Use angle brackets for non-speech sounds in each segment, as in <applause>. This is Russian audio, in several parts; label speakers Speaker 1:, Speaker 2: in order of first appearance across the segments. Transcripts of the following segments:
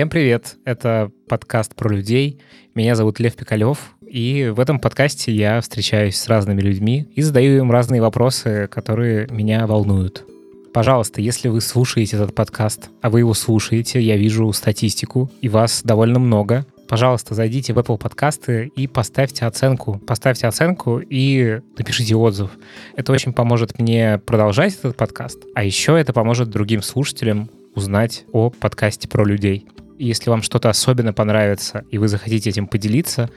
Speaker 1: Всем привет! Это подкаст про людей. Меня зовут Лев Пикалев, и в этом подкасте я встречаюсь с разными людьми и задаю им разные вопросы, которые меня волнуют. Пожалуйста, если вы слушаете этот подкаст, а вы его слушаете, я вижу статистику, и вас довольно много, пожалуйста, зайдите в Apple подкасты и поставьте оценку. Поставьте оценку и напишите отзыв. Это очень поможет мне продолжать этот подкаст, а еще это поможет другим слушателям узнать о подкасте про людей. Если вам что-то особенно понравится, и вы захотите этим поделиться,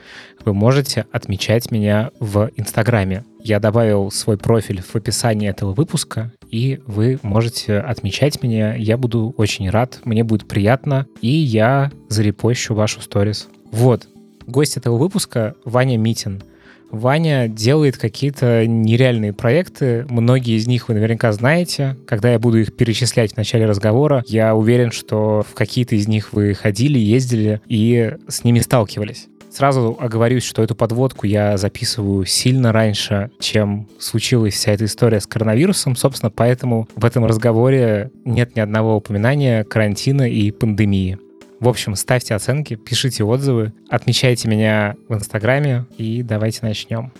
Speaker 1: вы можете отмечать меня в Инстаграме. Я добавил свой профиль в описании этого выпуска, и вы можете отмечать меня. Я буду очень рад, мне будет приятно, и я зарепощу вашу сторис. Вот, гость этого выпуска — Ваня Митин — Ваня делает какие-то нереальные проекты. Многие из них вы наверняка знаете. Когда я буду их перечислять в начале разговора, я уверен, что в какие-то из них вы ходили, ездили и с ними сталкивались. Сразу оговорюсь, что эту подводку я записываю сильно раньше, чем случилась вся эта история с коронавирусом. Собственно, поэтому в этом разговоре нет ни одного упоминания карантина и пандемии. В общем, ставьте оценки, пишите отзывы, отмечайте меня в Инстаграме и давайте начнем.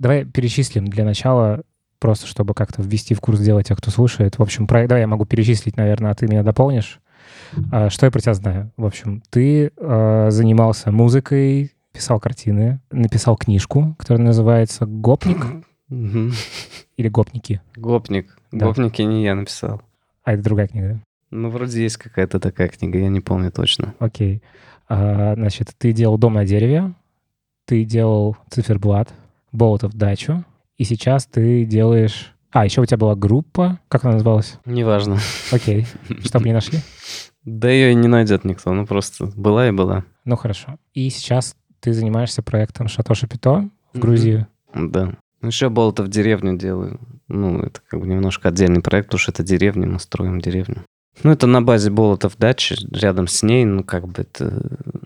Speaker 1: Давай перечислим для начала, просто чтобы как-то ввести в курс дела тех, кто слушает. В общем, про... давай я могу перечислить, наверное, а ты меня дополнишь. А, что я про тебя знаю? В общем, ты э, занимался музыкой, писал картины, написал книжку, которая называется «Гопник». Или «Гопники».
Speaker 2: «Гопник». Да. «Гопники» не я написал.
Speaker 1: А это другая книга, да?
Speaker 2: Ну, вроде есть какая-то такая книга, я не помню точно.
Speaker 1: Окей. А, значит, ты делал «Дом на дереве», ты делал «Циферблат», «Болотов дачу», и сейчас ты делаешь... А, еще у тебя была группа. Как она называлась?
Speaker 2: Неважно.
Speaker 1: Окей. Чтобы не нашли?
Speaker 2: Да ее не найдет никто, ну просто была и была.
Speaker 1: Ну хорошо. И сейчас ты занимаешься проектом «Шато Шапито» в Грузии.
Speaker 2: Да. Еще Болотов деревню делаю. Ну, это как бы немножко отдельный проект, потому что это деревня, мы строим деревню. Ну, это на базе Болотов дачи, рядом с ней, ну, как бы это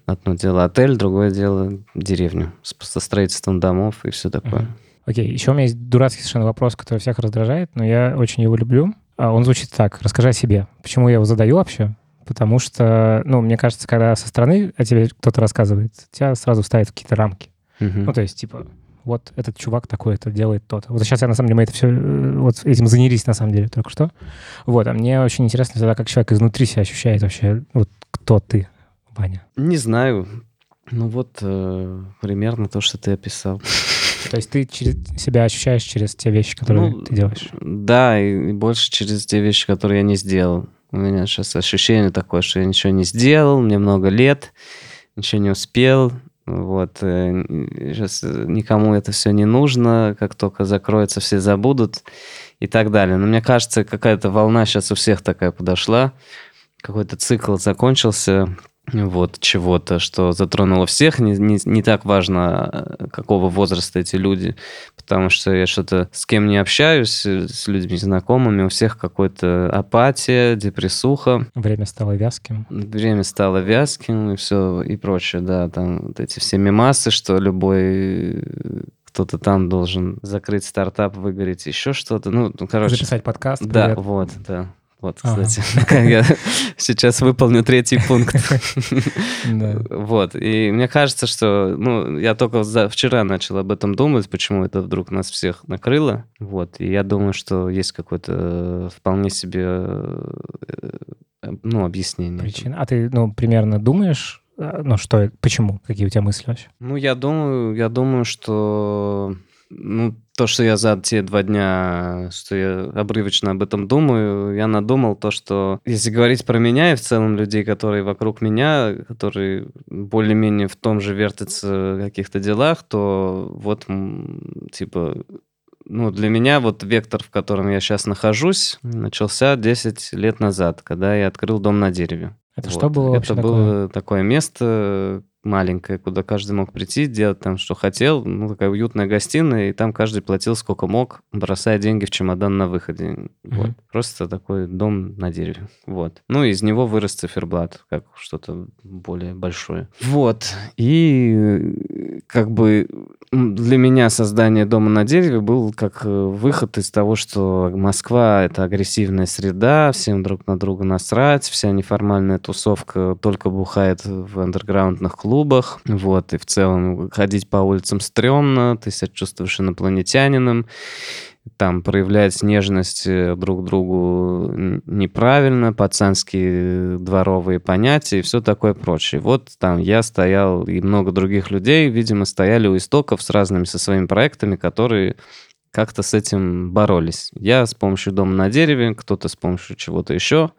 Speaker 2: одно дело отель, другое дело деревню со строительством домов и все такое.
Speaker 1: Окей, okay. еще у меня есть дурацкий совершенно вопрос, который всех раздражает, но я очень его люблю. А он звучит так. Расскажи о себе. Почему я его задаю вообще? Потому что, ну, мне кажется, когда со стороны о тебе кто-то рассказывает, тебя сразу ставят в какие-то рамки. Uh-huh. Ну, то есть, типа, вот этот чувак такой это делает тот. Вот сейчас я, на самом деле, мы это все, э, вот этим занялись, на самом деле, только что. Вот, а мне очень интересно тогда, как человек изнутри себя ощущает вообще, вот кто ты, Ваня?
Speaker 2: Не знаю. Ну вот, э, примерно то, что ты описал.
Speaker 1: То есть ты через себя ощущаешь через те вещи, которые ну, ты делаешь?
Speaker 2: Да, и больше через те вещи, которые я не сделал. У меня сейчас ощущение такое, что я ничего не сделал, мне много лет, ничего не успел, вот. Сейчас э, никому это все не нужно, как только закроется, все забудут и так далее. Но мне кажется, какая-то волна сейчас у всех такая подошла, какой-то цикл закончился, вот чего-то, что затронуло всех. Не, не, не так важно, э, какого возраста эти люди, потому что я что-то с кем не общаюсь, э, с людьми знакомыми, у всех какая-то апатия, депрессуха.
Speaker 1: Время стало вязким.
Speaker 2: Время стало вязким и все, и прочее, да, там вот эти все мемасы, что любой э, кто-то там должен закрыть стартап, выгореть, еще что-то. Ну, короче.
Speaker 1: Записать подкаст.
Speaker 2: Да, привет. вот, да. Вот, кстати, <laughs> я сейчас выполню третий пункт. <laughs> Вот, и мне кажется, что, ну, я только вчера начал об этом думать, почему это вдруг нас всех накрыло. Вот, и я думаю, что есть какое-то э, вполне себе, э, ну, объяснение.
Speaker 1: Причина. А ты, ну, примерно думаешь, э, ну, что, почему? Какие у тебя мысли вообще?
Speaker 2: Ну, я думаю, я думаю, что ну, то, что я за те два дня, что я обрывочно об этом думаю, я надумал то, что если говорить про меня и в целом людей, которые вокруг меня, которые более-менее в том же вертятся в каких-то делах, то вот, типа, ну, для меня вот вектор, в котором я сейчас нахожусь, начался 10 лет назад, когда я открыл дом на дереве.
Speaker 1: Это вот. что было
Speaker 2: Это
Speaker 1: было
Speaker 2: такое? такое место, маленькая, куда каждый мог прийти, делать там, что хотел. Ну, такая уютная гостиная, и там каждый платил сколько мог, бросая деньги в чемодан на выходе. Mm-hmm. Вот. Просто такой дом на дереве. Вот. Ну, из него вырос циферблат, как что-то более большое. Вот. И как бы для меня создание дома на дереве был как э, выход из того, что Москва — это агрессивная среда, всем друг на друга насрать, вся неформальная тусовка только бухает в андерграундных клубах, вот, и в целом ходить по улицам стрёмно, ты себя чувствуешь инопланетянином, там проявлять нежность э, друг другу неправильно, пацанские дворовые понятия и все такое прочее. Вот там я стоял, и много других людей, видимо, стояли у истоков с разными со своими проектами, которые как-то с этим боролись. Я с помощью дома на дереве, кто-то с помощью чего-то еще.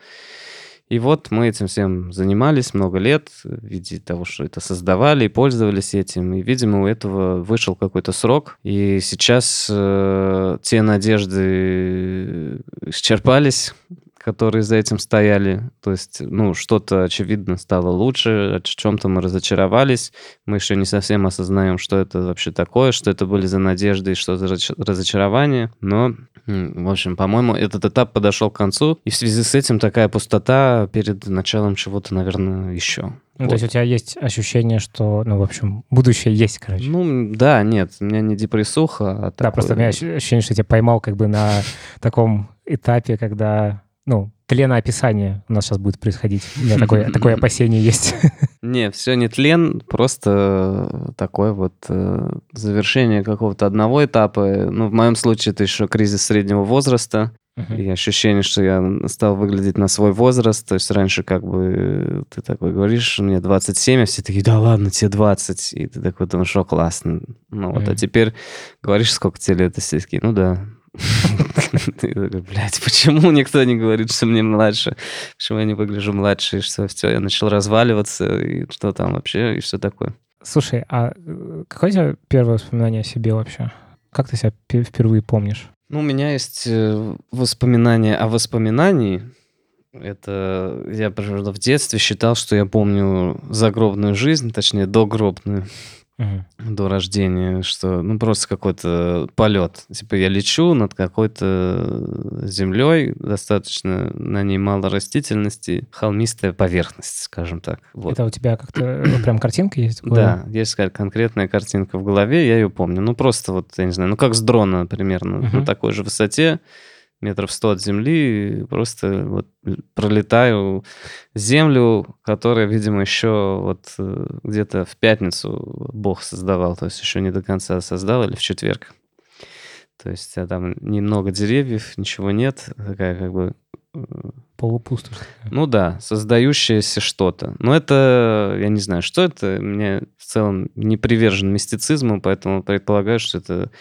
Speaker 2: И вот мы этим всем занимались много лет в виде того, что это создавали и пользовались этим. И, видимо, у этого вышел какой-то срок. И сейчас э, те надежды исчерпались, которые за этим стояли. То есть, ну, что-то, очевидно, стало лучше, о чем-то мы разочаровались. Мы еще не совсем осознаем, что это вообще такое, что это были за надежды и что за разочарование. Но, в общем, по-моему, этот этап подошел к концу. И в связи с этим такая пустота перед началом чего-то, наверное, еще.
Speaker 1: Ну, вот. то есть у тебя есть ощущение, что, ну, в общем, будущее есть, короче.
Speaker 2: Ну, да, нет, у меня не депрессуха, а
Speaker 1: Да,
Speaker 2: такое...
Speaker 1: просто у меня ощущение, что я тебя поймал как бы на таком этапе, когда ну, тленоописание у нас сейчас будет происходить. У меня такое, <laughs> такое опасение есть. <laughs>
Speaker 2: Не, все не тлен, просто такое вот э, завершение какого-то одного этапа. Ну, в моем случае это еще кризис среднего возраста. И ощущение, что я стал выглядеть на свой возраст. То есть раньше как бы ты такой говоришь, мне 27, а все такие, да ладно, тебе 20. И ты такой думаешь, что классно. Ну вот, а теперь говоришь, сколько тебе лет, и все такие, ну да, <laughs> Блять, почему никто не говорит, что мне младше? Почему я не выгляжу младше, и что все, я начал разваливаться, и что там вообще, и все такое.
Speaker 1: Слушай, а э, какое у тебя первое воспоминание о себе вообще? Как ты себя впервые помнишь?
Speaker 2: Ну, у меня есть э, воспоминания о воспоминании. Это я, правда, в детстве считал, что я помню загробную жизнь, точнее, догробную угу. до рождения, что ну просто какой-то полет. Типа я лечу над какой-то землей, достаточно на ней мало растительности, холмистая поверхность, скажем так.
Speaker 1: Вот. Это у тебя как-то э, прям картинка есть?
Speaker 2: Да, есть конкретная картинка в голове, я ее помню. Ну просто вот, я не знаю, ну как с дрона примерно, угу. на такой же высоте метров сто от земли, просто вот пролетаю землю, которая, видимо, еще вот э, где-то в пятницу Бог создавал, то есть еще не до конца создал, или в четверг. То есть а там немного деревьев, ничего нет, такая как бы
Speaker 1: Полупустошь.
Speaker 2: Ну да, создающееся что-то. Но это, я не знаю, что это. Мне в целом не привержен мистицизму, поэтому предполагаю, что это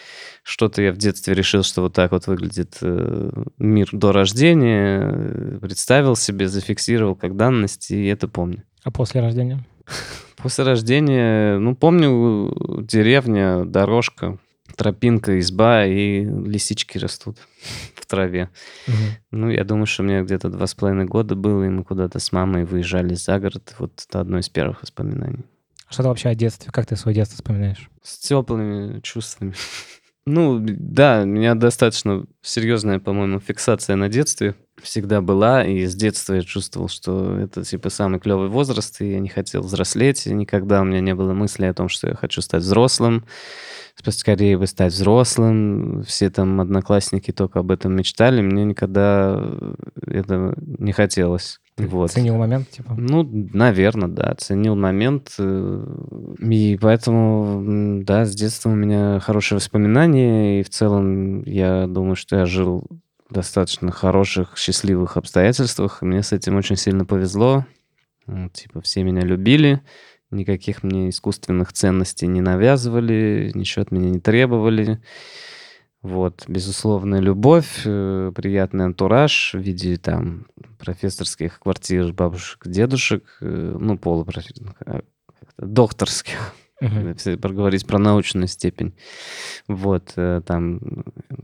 Speaker 2: что-то я в детстве решил, что вот так вот выглядит э, мир до рождения, представил себе, зафиксировал как данность, и это помню.
Speaker 1: А после рождения?
Speaker 2: После рождения, ну, помню, деревня, дорожка, тропинка, изба, и лисички растут <laughs> в траве. Угу. Ну, я думаю, что мне где-то два с половиной года было, и мы куда-то с мамой выезжали за город. Вот это одно из первых воспоминаний.
Speaker 1: Что ты вообще о детстве? Как ты свое детство вспоминаешь?
Speaker 2: С теплыми чувствами. <laughs> Ну, да, у меня достаточно серьезная, по-моему, фиксация на детстве всегда была, и с детства я чувствовал, что это, типа, самый клевый возраст, и я не хотел взрослеть, и никогда у меня не было мысли о том, что я хочу стать взрослым, поскорее бы стать взрослым. Все там одноклассники только об этом мечтали. Мне никогда это не хотелось. Вот.
Speaker 1: Ценил момент, типа?
Speaker 2: Ну, наверное, да, ценил момент. Э, и поэтому, да, с детства у меня хорошие воспоминания, и в целом я думаю, что я жил достаточно хороших, счастливых обстоятельствах, мне с этим очень сильно повезло. Типа все меня любили, никаких мне искусственных ценностей не навязывали, ничего от меня не требовали. Вот, безусловная любовь, э, приятный антураж в виде там профессорских квартир бабушек, дедушек, э, ну, полупрофессорских, а, докторских, uh-huh. если проговорить про научную степень. Вот, э, там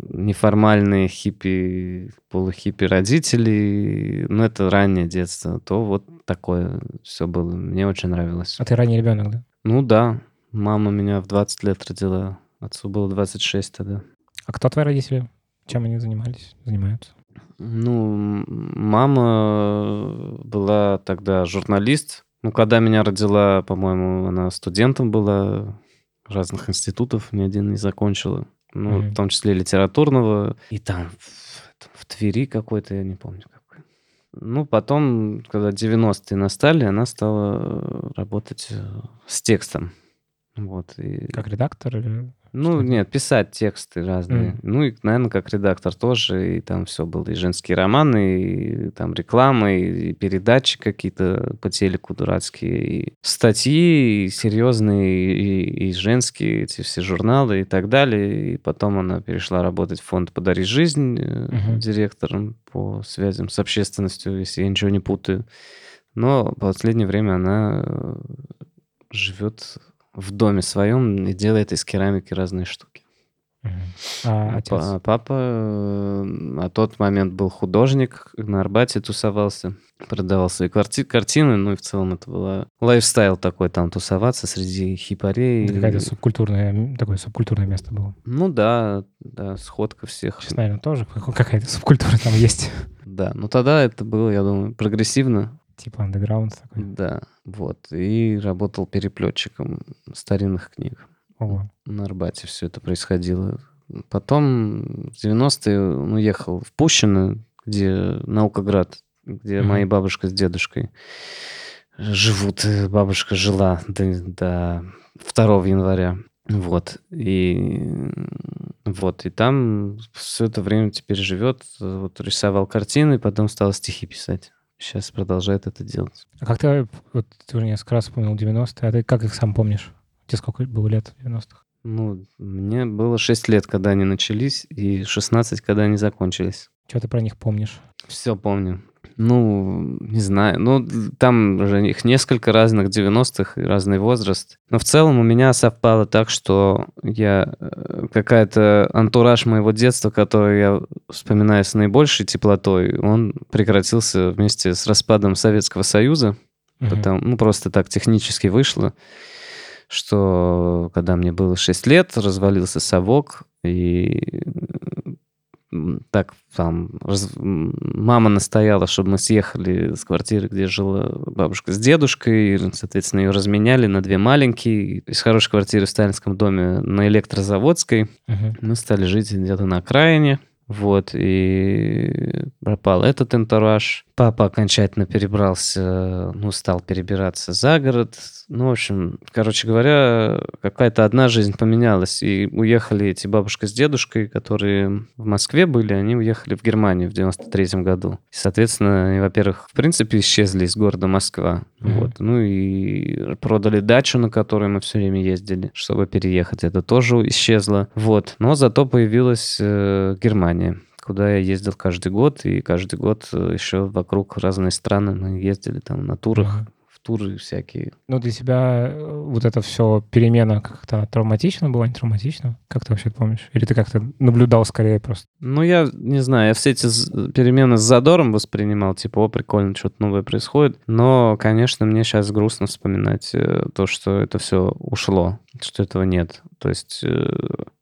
Speaker 2: неформальные хиппи, полухиппи родители, ну, это раннее детство, то вот такое все было. Мне очень нравилось.
Speaker 1: А ты ранний ребенок, да?
Speaker 2: Ну, да. Мама меня в 20 лет родила. Отцу было 26 тогда.
Speaker 1: А кто твои родители? Чем они занимались, занимаются?
Speaker 2: Ну, мама была тогда журналист. Ну, когда меня родила, по-моему, она студентом была разных институтов, ни один не закончил. Ну,
Speaker 1: Мгм.
Speaker 2: в том числе литературного. И там в, в Твери какой-то, я не помню какой. Ну, потом, когда 90-е настали, она стала работать э, с текстом. Вот. И...
Speaker 1: Как редактор или...
Speaker 2: Ну, нет, писать тексты разные.
Speaker 1: Мгм.
Speaker 2: Ну, и, наверное, как редактор тоже. И там все было. И женские романы, и там реклама, и, передачи какие-то по телеку дурацкие, и статьи и серьезные, и, и женские, эти все журналы и так далее. И потом она перешла работать в фонд «Подари жизнь»
Speaker 1: Мгм.
Speaker 2: директором по связям с общественностью, если я ничего не путаю. Но в последнее время она э, живет в доме своем и делает из керамики разные штуки.
Speaker 1: А отец?
Speaker 2: Па- Папа на тот момент был художник, на Арбате тусовался, продавал свои кварти- картины, ну и в целом это была лайфстайл такой, там тусоваться среди хипарей.
Speaker 1: Это какая-то субкультурная, м, такое субкультурное место было.
Speaker 2: Ну да, да, сходка всех.
Speaker 1: Сейчас, наверное, тоже какая-то субкультура там есть.
Speaker 2: Да, но тогда это было, я думаю, прогрессивно.
Speaker 1: Типа андеграунд такой.
Speaker 2: Да, вот. И работал переплетчиком старинных книг.
Speaker 1: Ого.
Speaker 2: на Арбате все это происходило. Потом в 90-е он уехал в Пущино, где Наукоград, где
Speaker 1: Мгм.
Speaker 2: моя бабушка с дедушкой живут. Бабушка жила до, до 2 января. Вот. И вот. И там все это время теперь живет. Вот рисовал картины, потом стал стихи писать. Сейчас продолжает это делать.
Speaker 1: А как ты, вот ты уже несколько раз вспомнил 90-е, а ты как их сам помнишь? Тебе сколько было лет в 90-х?
Speaker 2: Ну, мне было 6 лет, когда они начались, и 16, когда они закончились.
Speaker 1: Что ты про них помнишь?
Speaker 2: Все помню. Ну, не знаю. Ну, там же их несколько разных 90-х, и разный возраст. Но в целом у меня совпало так, что я э, какая-то антураж моего детства, который я вспоминаю с наибольшей теплотой, он прекратился вместе с распадом Советского Союза.
Speaker 1: Мгм.
Speaker 2: Потому, ну, просто так технически вышло, что когда мне было 6 лет, развалился совок, и м, так там раз- мама настояла, чтобы мы съехали с квартиры, где жила бабушка с дедушкой, и, соответственно, ее разменяли на две маленькие. Из хорошей квартиры в Сталинском доме на Электрозаводской
Speaker 1: Мгм.
Speaker 2: мы стали жить где-то на окраине. Вот, и пропал этот антураж. Папа окончательно перебрался, ну, стал перебираться за город. Ну, в общем, короче говоря, какая-то одна жизнь поменялась. И уехали эти бабушка с дедушкой, которые в Москве были, они уехали в Германию в 93 году. И, соответственно, они, во-первых, в принципе, исчезли из города Москва.
Speaker 1: Мгм.
Speaker 2: Вот. Ну и продали дачу, на которой мы все время ездили, чтобы переехать. Это тоже исчезло. Вот. Но зато появилась э, Германия куда я ездил каждый год, и каждый год э, еще вокруг разные страны мы ездили там на турах,
Speaker 1: Мгм.
Speaker 2: В туры всякие.
Speaker 1: Ну, для тебя э, вот это все перемена как-то травматично было, не травматично? Как ты вообще это помнишь? Или ты как-то наблюдал скорее просто?
Speaker 2: Ну, я не знаю, я все эти перемены с задором воспринимал, типа, о, прикольно, что-то новое происходит. Но, конечно, мне сейчас грустно вспоминать э, то, что это все ушло, что этого нет. То есть, э,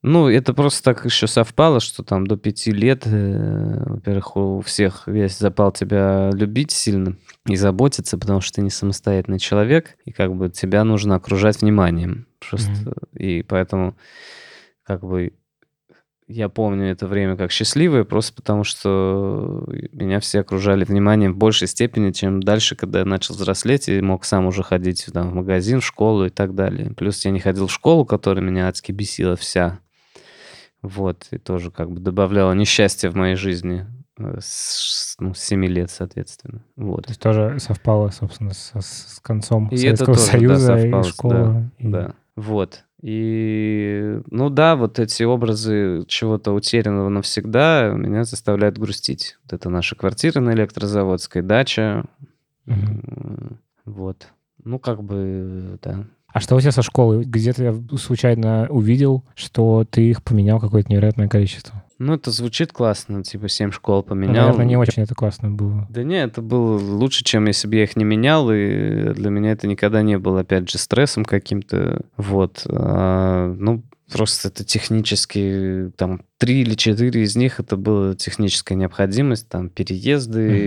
Speaker 2: ну, это просто так еще совпало, что там до пяти лет, во-первых, у всех весь запал тебя любить сильно и заботиться, потому что ты не самостоятельный человек, и как бы тебя нужно окружать вниманием. Просто, и поэтому как бы я помню это время как счастливое, просто потому что меня все окружали вниманием в большей степени, чем дальше, когда я начал взрослеть и мог сам уже ходить там, в магазин, в школу и так далее. Плюс я не ходил в школу, которая меня адски бесила вся. Вот, и тоже как бы добавляла несчастья в моей жизни с, ну, с 7 лет, соответственно. Вот.
Speaker 1: То есть тоже совпало, собственно, со- с, концом
Speaker 2: И это
Speaker 1: Советского
Speaker 2: тоже, да,
Speaker 1: Союза
Speaker 2: совпало,
Speaker 1: и школы. и-
Speaker 2: Да, вот. И, ну да, вот эти образы чего-то утерянного навсегда меня заставляют грустить. Вот это наша квартира на Электрозаводской, дача. М, Вот. Ну, как бы, да.
Speaker 1: А что у тебя со школы? Где-то я случайно увидел, что ты их поменял какое-то невероятное количество.
Speaker 2: Ну, это звучит классно, типа семь школ поменял.
Speaker 1: Наверное, не очень это классно было.
Speaker 2: Да не, это было лучше, чем если бы я их не менял, и для меня это никогда не было, опять же, стрессом каким-то, вот. А, ну, просто это технически, там, три или четыре из них это была техническая необходимость, там, переезды,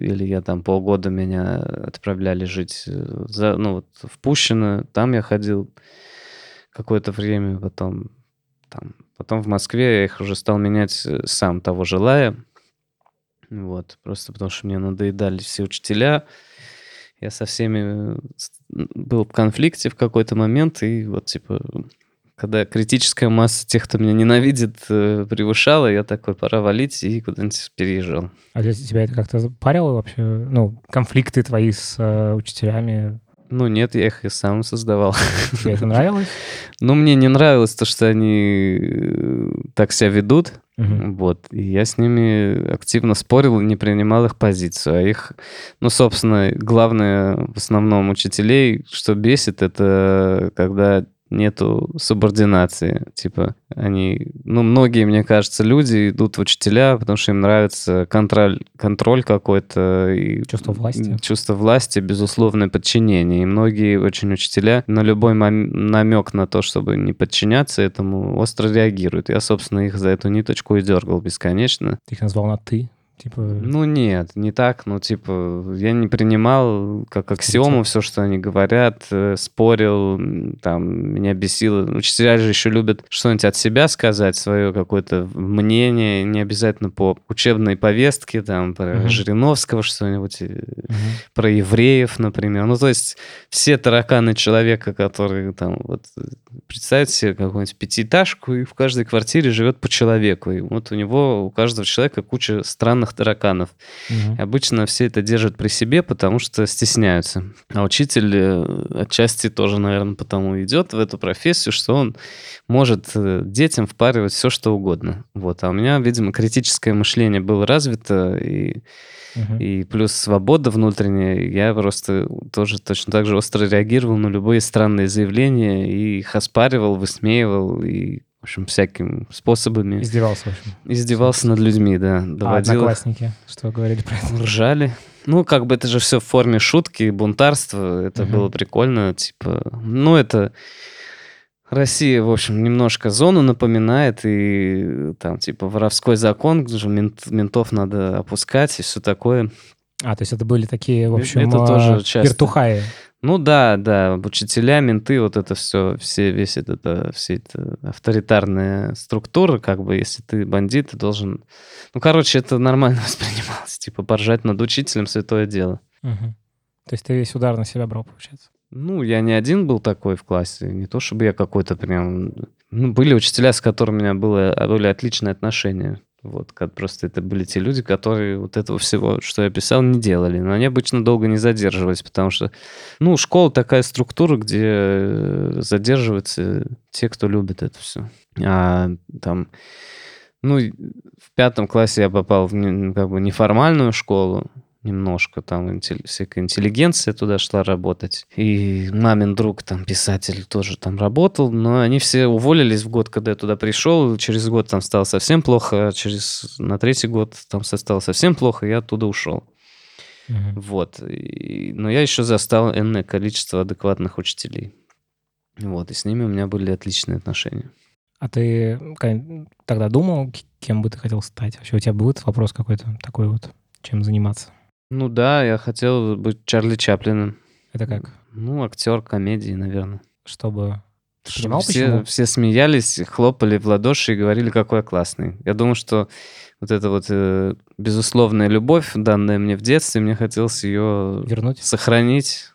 Speaker 2: или я там полгода меня отправляли жить, э, за, ну, вот, в Пущино, там я ходил какое-то время потом там, потом в Москве я их уже стал менять э, сам того желая. Вот, просто потому что мне надоедали все учителя. Я со всеми был в конфликте в какой-то момент, и вот, типа, когда критическая масса тех, кто меня ненавидит, э, превышала, я такой, пора валить, и куда-нибудь переезжал.
Speaker 1: А для тебя это как-то парило вообще? Ну, конфликты твои с э, учителями?
Speaker 2: Ну нет, я их и сам создавал.
Speaker 1: Тебе это нравилось? <laughs>
Speaker 2: Ну, мне не нравилось то, что они э, так себя ведут. Угу. Вот. И я с ними активно спорил и не принимал их позицию. А их, ну, собственно, главное в основном учителей, что бесит, это когда нету субординации. Типа они, ну, многие, мне кажется, люди идут в учителя, потому что им нравится контроль, контроль какой-то. И
Speaker 1: чувство власти.
Speaker 2: Чувство власти, безусловное подчинение. И многие очень учителя на любой намек на то, чтобы не подчиняться этому, остро реагируют. Я, собственно, их за эту ниточку и дергал бесконечно.
Speaker 1: Ты их назвал на «ты»? Типа...
Speaker 2: Ну нет, не так. Ну, типа, я не принимал как аксиому все, что они говорят, э, спорил, там, меня бесило. Учителя же еще любят что-нибудь от себя сказать, свое какое-то мнение, не обязательно по учебной повестке, там, про uh-huh. Жириновского что-нибудь, uh-huh. про евреев, например. Ну, то есть все тараканы человека, которые там, вот, представить себе какую-нибудь пятиэтажку, и в каждой квартире живет по человеку. И вот у него, у каждого человека куча странных тараканов. Угу. Обычно все это держат при себе, потому что стесняются. А учитель э, отчасти тоже, наверное, потому идет в эту профессию, что он может э, детям впаривать все, что угодно. Вот. А у меня, видимо, критическое мышление было развито, и Uh-huh. И плюс свобода внутренняя. Я просто тоже точно так же остро реагировал на любые странные заявления и их оспаривал, высмеивал и в общем, всякими способами.
Speaker 1: Издевался, в общем.
Speaker 2: Издевался над людьми, да.
Speaker 1: А Доводил. А одноклассники, что говорили про это?
Speaker 2: Ржали. Ну, как бы это же все в форме шутки, бунтарства. Это угу. было прикольно. Типа, ну, это... Россия, в общем, немножко зону напоминает, и там, типа, воровской закон, же мент, ментов надо опускать и все такое.
Speaker 1: А, то есть это были такие, в общем, это тоже часто. вертухаи.
Speaker 2: Ну да, да, учителя, менты, вот это все, все, весь этот, это, все это авторитарная структура, как бы, если ты бандит, ты должен... Ну, короче, это нормально <laughs> воспринималось, типа, поржать над учителем святое дело.
Speaker 1: Угу. То есть ты весь удар на себя брал, получается?
Speaker 2: Ну, я не один был такой в классе, не то чтобы я какой-то прям... Ну, были учителя, с которыми у меня было, были отличные отношения. Вот, как просто это были те люди, которые вот этого всего, что я писал, не делали. Но они обычно долго не задерживались, потому что, ну, школа такая структура, где э, задерживаются те, кто любит это все. А там, ну, в пятом классе я попал в как бы неформальную школу, немножко, там всякая интеллигенция туда шла работать. И мамин друг, там, писатель, тоже там работал, но они все уволились в год, когда я туда пришел. Через год там стало совсем плохо, а через на третий год там стало совсем плохо, и я оттуда ушел. Угу. Вот. И, но я еще застал энное количество адекватных учителей. Вот, и с ними у меня были отличные отношения.
Speaker 1: А ты тогда думал, кем бы ты хотел стать? Вообще у тебя был вопрос какой-то такой вот, чем заниматься?
Speaker 2: Ну да, я хотел быть Чарли Чаплиным.
Speaker 1: Это как?
Speaker 2: Ну, актер комедии, наверное.
Speaker 1: Чтобы
Speaker 2: ты понимал, все, почему? все смеялись, хлопали в ладоши и говорили, какой я классный. Я думаю, что вот эта вот э, безусловная любовь, данная мне в детстве, мне хотелось ее
Speaker 1: вернуть,
Speaker 2: сохранить,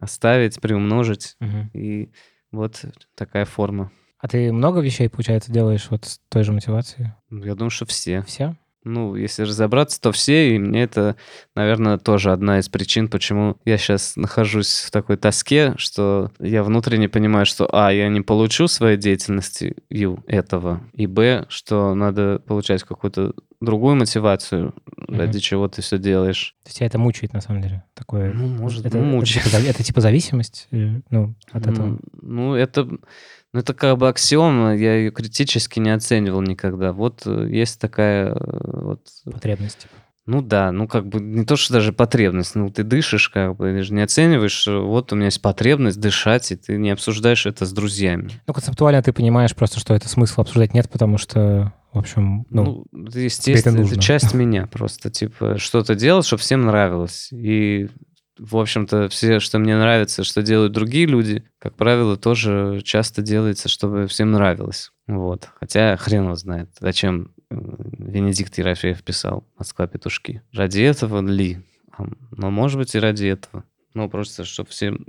Speaker 2: оставить, приумножить. Угу. И вот такая форма.
Speaker 1: А ты много вещей, получается, делаешь вот с той же мотивацией?
Speaker 2: Я думаю, что все.
Speaker 1: Все?
Speaker 2: Ну, если разобраться, то все, и мне это, наверное, тоже одна из причин, почему я сейчас нахожусь в такой тоске, что я внутренне понимаю, что, а, я не получу своей деятельности ю этого, и, б, что надо получать какую-то другую мотивацию, mm-hmm. ради чего ты все делаешь.
Speaker 1: То есть тебя это мучает, на самом деле? Такое...
Speaker 2: Ну, может,
Speaker 1: это,
Speaker 2: ну, мучает.
Speaker 1: Это, это, это типа зависимость? Ну, от этого?
Speaker 2: Ну, это... Ну, это как бы аксиома, я ее критически не оценивал никогда. Вот э, есть такая э, вот...
Speaker 1: Потребность. Типа.
Speaker 2: Ну да, ну как бы не то, что даже потребность, ну ты дышишь, как бы, ты же не оцениваешь, вот у меня есть потребность дышать, и ты не обсуждаешь это с друзьями.
Speaker 1: Ну концептуально ты понимаешь просто, что это смысла обсуждать нет, потому что, в общем, ну,
Speaker 2: ну естественно, это, это часть <laughs> меня просто, типа, что-то делать, чтобы всем нравилось. И в общем-то, все, что мне нравится, что делают другие люди, как правило, тоже часто делается, чтобы всем нравилось. Вот. Хотя хрен его знает, зачем э, Венедикт Ерофеев писал «Москва петушки». Ради этого ли? Но может быть и ради этого. Ну, просто, чтобы всем,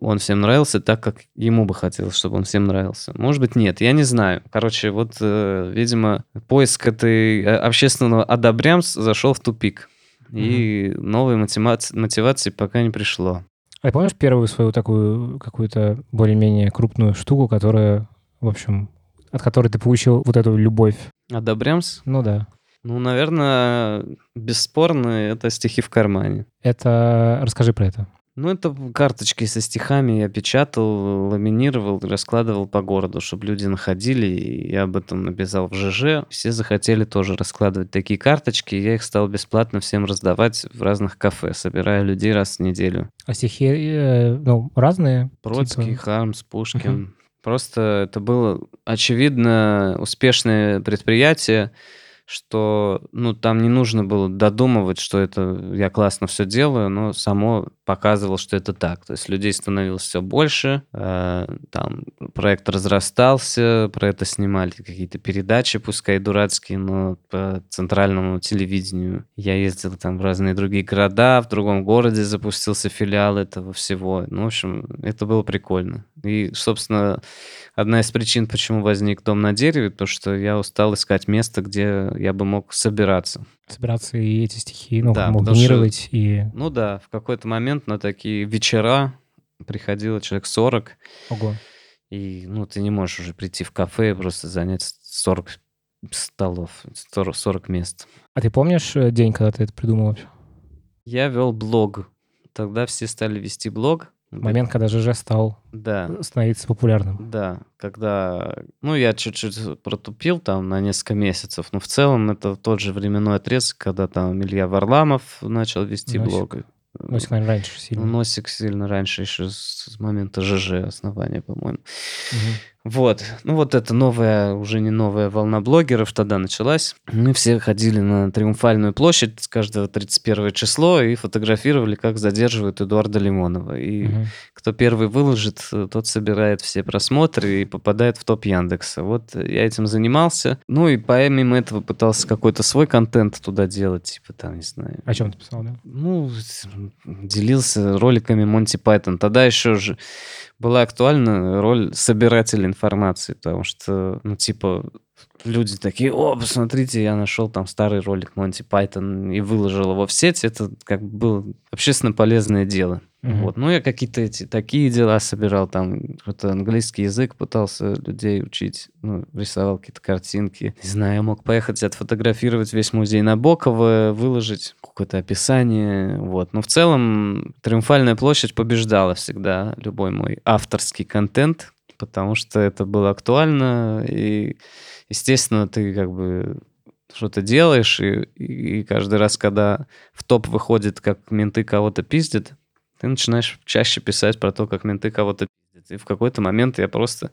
Speaker 2: он всем нравился так, как ему бы хотелось, чтобы он всем нравился. Может быть, нет, я не знаю. Короче, вот, э, видимо, поиск этой э, общественного одобрямс зашел в тупик. И новой мотивации, мотивации пока не пришло.
Speaker 1: А помнишь первую свою такую какую-то более-менее крупную штуку, которая, в общем, от которой ты получил вот эту любовь?
Speaker 2: Одобрямс?
Speaker 1: Ну да.
Speaker 2: Ну, наверное, бесспорно, это стихи в кармане.
Speaker 1: Это... Расскажи про это.
Speaker 2: Ну, это карточки со стихами я печатал, ламинировал, раскладывал по городу, чтобы люди находили. И я об этом написал в ЖЖ. Все захотели тоже раскладывать такие карточки. и Я их стал бесплатно всем раздавать в разных кафе, собирая людей раз в неделю.
Speaker 1: А стихи, э, ну, разные?
Speaker 2: Бродский,
Speaker 1: Типа-
Speaker 2: Хармс, Пушкин. Просто это было, очевидно, успешное предприятие, что ну, там не нужно было додумывать, что это я классно все делаю, но само показывало, что это так. То есть людей становилось все больше, э, там проект разрастался, про это снимали какие-то передачи, пускай дурацкие, но по центральному телевидению. Я ездил там в разные другие города, в другом городе запустился филиал этого всего. Ну, в общем, это было прикольно. И, собственно, одна из причин, почему возник дом на дереве, то что я устал искать место, где я бы мог собираться.
Speaker 1: Собираться и эти стихи, ну,
Speaker 2: Да, потому что-
Speaker 1: и...
Speaker 2: Ну да, в какой-то момент на такие вечера приходило человек 40,
Speaker 1: Ого.
Speaker 2: и ну ты не можешь уже прийти в кафе и просто занять 40 столов, 40 40 мест.
Speaker 1: А ты помнишь э, день, когда ты это придумал вообще?
Speaker 2: Я вел блог. Тогда все стали вести блог.
Speaker 1: Момент, когда ЖЖ стал
Speaker 2: Да.
Speaker 1: становиться популярным.
Speaker 2: Да, когда, ну, я чуть-чуть протупил там на несколько месяцев, но в целом это тот же временной отрезок, когда там Илья Варламов начал вести
Speaker 1: Носик.
Speaker 2: блог.
Speaker 1: Носик, наверное, раньше сильно.
Speaker 2: Носик сильно раньше, еще с момента ЖЖ основания, по-моему.
Speaker 1: Мгм.
Speaker 2: Вот. Ну, вот эта новая, уже не новая волна блогеров тогда началась. Мы все ходили на Триумфальную площадь с каждого 31 число и фотографировали, как задерживают Эдуарда Лимонова. И
Speaker 1: Мгм.
Speaker 2: кто первый выложит, тот собирает все просмотры и попадает в топ Яндекса. Вот я этим занимался. Ну и помимо этого пытался какой-то свой контент туда делать, типа там, не знаю.
Speaker 1: О чем ты писал, да?
Speaker 2: Ну, делился роликами Монти Пайтон. Тогда еще же была актуальна роль собирателя информации, потому что, ну, типа, люди такие, о, посмотрите, я нашел там старый ролик Монти Пайтон и выложил его в сеть. Это как бы было общественно полезное дело.
Speaker 1: Мгм.
Speaker 2: Вот. Ну, я какие-то эти такие дела собирал, там, какой-то английский язык пытался людей учить, ну, рисовал какие-то картинки. Не знаю, я мог поехать отфотографировать весь музей Набокова, выложить какое-то описание, вот. Но в целом Триумфальная площадь побеждала всегда любой мой авторский контент, потому что это было актуально, и, естественно, ты как бы что-то делаешь, и, и каждый раз, когда в топ выходит, как менты кого-то пиздят, ты начинаешь чаще писать про то, как менты кого-то пиздят. И в какой-то момент я просто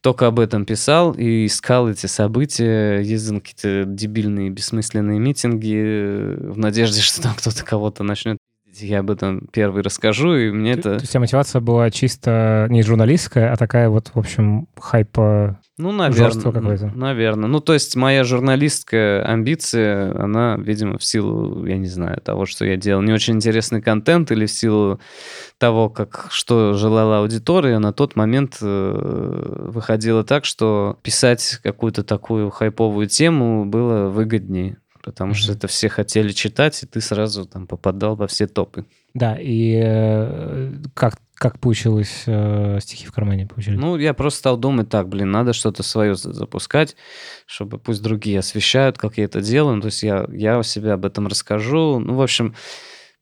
Speaker 2: только об этом писал и искал эти события, ездил на какие-то дебильные, бессмысленные митинги э, в надежде, <laughs> что там кто-то кого-то начнет. Я об этом первый расскажу, и мне
Speaker 1: То-
Speaker 2: это...
Speaker 1: То есть тебя мотивация была чисто не журналистская, а такая вот, в общем, хайпа...
Speaker 2: Ну, наверное.
Speaker 1: Какое-то.
Speaker 2: Наверное. Ну, то есть моя журналистская амбиция, она, видимо, в силу, я не знаю, того, что я делал не очень интересный контент или в силу того, как что желала аудитория, на тот момент э, выходило так, что писать какую-то такую хайповую тему было выгоднее. Потому что
Speaker 1: Мгм.
Speaker 2: это все хотели читать, и ты сразу там попадал во все топы.
Speaker 1: Да, и э, как, как получилось э, стихи в кармане? Получились?
Speaker 2: Ну, я просто стал думать, так, блин, надо что-то свое за- запускать, чтобы пусть другие освещают, как я это делаю. Ну, то есть я, я у себя об этом расскажу. Ну, в общем,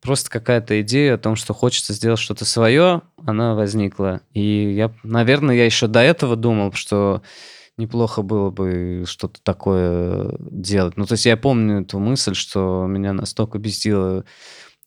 Speaker 2: просто какая-то идея о том, что хочется сделать что-то свое, она возникла. И я, наверное, я еще до этого думал, что неплохо было бы что-то такое делать. Ну, то есть я помню эту мысль, что меня настолько бесило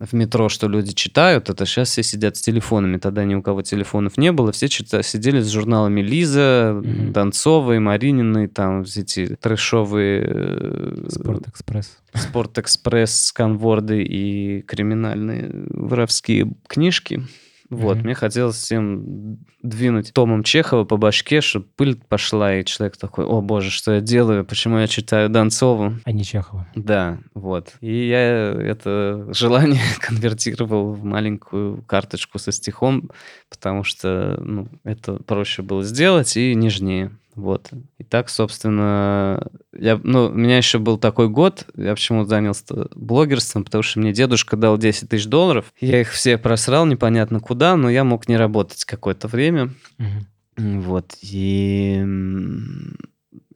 Speaker 2: в метро, что люди читают, это сейчас все сидят с телефонами. Тогда ни у кого телефонов не было. Все читали, сидели с журналами Лиза, mm-hmm. Донцовой, Марининой, там все эти трэшовые... Э,
Speaker 1: Спорт-экспресс.
Speaker 2: Спорт-экспресс, сканворды и криминальные воровские книжки. Вот, mm-hmm. мне хотелось всем двинуть Томом Чехова по башке, чтобы пыль пошла, и человек такой, о боже, что я делаю, почему я читаю Донцову?
Speaker 1: А не Чехова.
Speaker 2: Да, вот. И я это желание <laughs> конвертировал в маленькую карточку со стихом, потому что ну, это проще было сделать и нежнее. Вот. И так, собственно, я, ну, у меня еще был такой год, я почему занялся блогерством, потому что мне дедушка дал 10 тысяч долларов, я их все просрал непонятно куда, но я мог не работать какое-то время. Угу. Вот. И,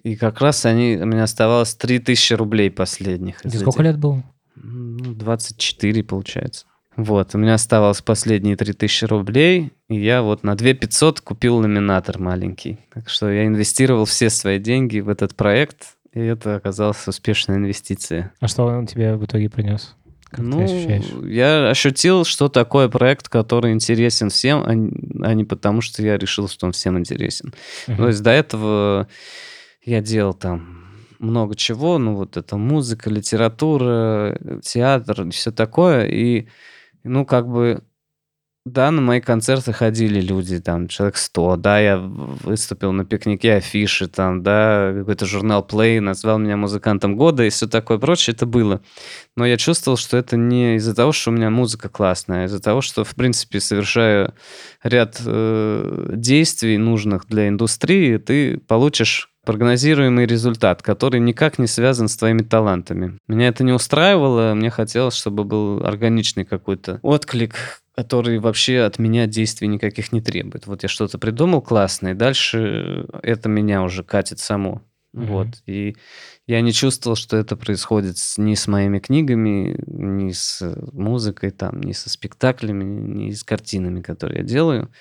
Speaker 2: и как раз они, у меня оставалось 3 тысячи рублей последних.
Speaker 1: сколько лет было?
Speaker 2: 24, ну, получается. Вот, у меня оставалось последние 3000 рублей, и я вот на 2 500 купил ламинатор маленький. Так что я инвестировал все свои деньги в этот проект, и это оказалась успешная инвестиция.
Speaker 1: А что он тебе в итоге принес?
Speaker 2: Как ну, ты ощущаешь? я ощутил, что такое проект, который интересен всем, а, а не потому, что я решил, что он всем интересен. Uh-huh. То есть до этого я делал там много чего, ну вот это музыка, литература, театр, все такое, и ну, как бы, да, на мои концерты ходили люди, там, человек 100, да, я выступил на пикнике афиши, там, да, какой-то журнал Play назвал меня музыкантом года и все такое прочее, это было. Но я чувствовал, что это не из-за того, что у меня музыка классная, а из-за того, что, в принципе, совершаю ряд э, действий нужных для индустрии, ты получишь прогнозируемый результат, который никак не связан с твоими талантами. Меня это не устраивало, мне хотелось, чтобы был органичный какой-то отклик, который вообще от меня действий никаких не требует. Вот я что-то придумал классное, и дальше это меня уже катит само. Mm-hmm. Вот. И я не чувствовал, что это происходит ни с моими книгами, ни с музыкой, там, ни со спектаклями, ни с картинами, которые я делаю.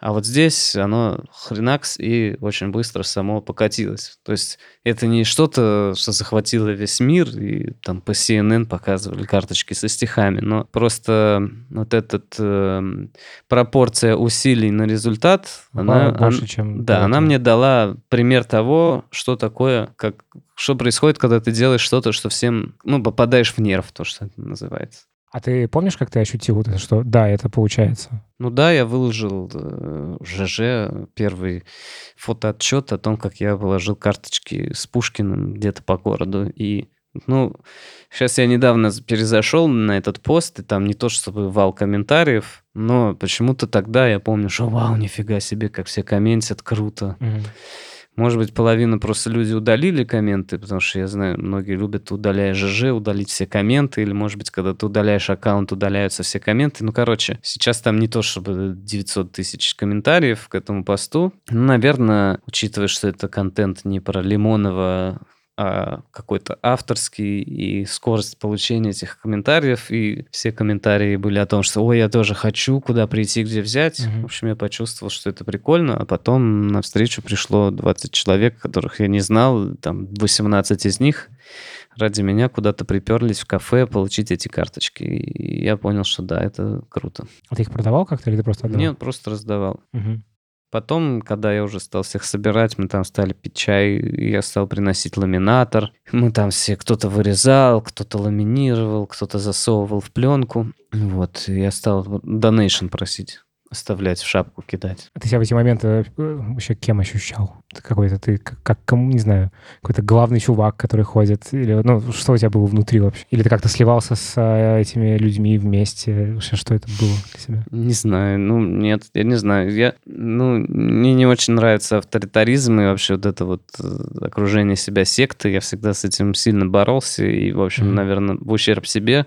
Speaker 2: А вот здесь оно хренакс и очень быстро само покатилось. То есть это не что-то, что захватило весь мир, и там по CNN показывали карточки со стихами, но просто вот эта э, пропорция усилий на результат,
Speaker 1: она, больше, чем
Speaker 2: да, она мне дала пример того, что такое, как что происходит, когда ты делаешь что-то, что всем, ну, попадаешь в нерв, то, что это называется.
Speaker 1: А ты помнишь, как ты ощутил вот это, что да, это получается?
Speaker 2: Ну да, я выложил э, ЖЖ первый фотоотчет о том, как я выложил карточки с Пушкиным где-то по городу. И, ну, сейчас я недавно перезашел на этот пост, и там не то чтобы вал комментариев, но почему-то тогда я помню, что вау, нифига себе, как все комментят, круто. Mm-hmm. Может быть, половина просто люди удалили комменты, потому что я знаю, многие любят, удаляя ЖЖ, удалить все комменты, или, может быть, когда ты удаляешь аккаунт, удаляются все комменты. Ну, короче, сейчас там не то, чтобы 900 тысяч комментариев к этому посту. Ну, наверное, учитывая, что это контент не про Лимонова, а какой-то авторский и скорость получения этих комментариев. И все комментарии были о том, что «Ой, я тоже хочу, куда прийти, где взять». Mm-hmm. В общем, я почувствовал, что это прикольно. А потом на встречу пришло 20 человек, которых я не знал. Там 18 из них ради меня куда-то приперлись в кафе получить эти карточки. И я понял, что да, это круто.
Speaker 1: А ты их продавал как-то или ты просто отдавал?
Speaker 2: Нет, просто раздавал. Угу. Потом, когда я уже стал всех собирать, мы там стали пить чай, я стал приносить ламинатор. Мы там все, кто-то вырезал, кто-то ламинировал, кто-то засовывал в пленку. Вот, я стал донейшн просить оставлять в шапку, кидать.
Speaker 1: А ты себя в эти моменты э, вообще кем ощущал? Какой-то, ты как, как кому, не знаю, какой-то главный чувак, который ходит? Или, ну, что у тебя было внутри вообще? Или ты как-то сливался с э, этими людьми вместе? Вообще, что это было для себя?
Speaker 2: Не знаю, ну, нет, я не знаю. Я, ну, мне не очень нравится авторитаризм и вообще вот это вот э, окружение себя секты. Я всегда с этим сильно боролся и, в общем, mm-hmm. наверное, в ущерб себе.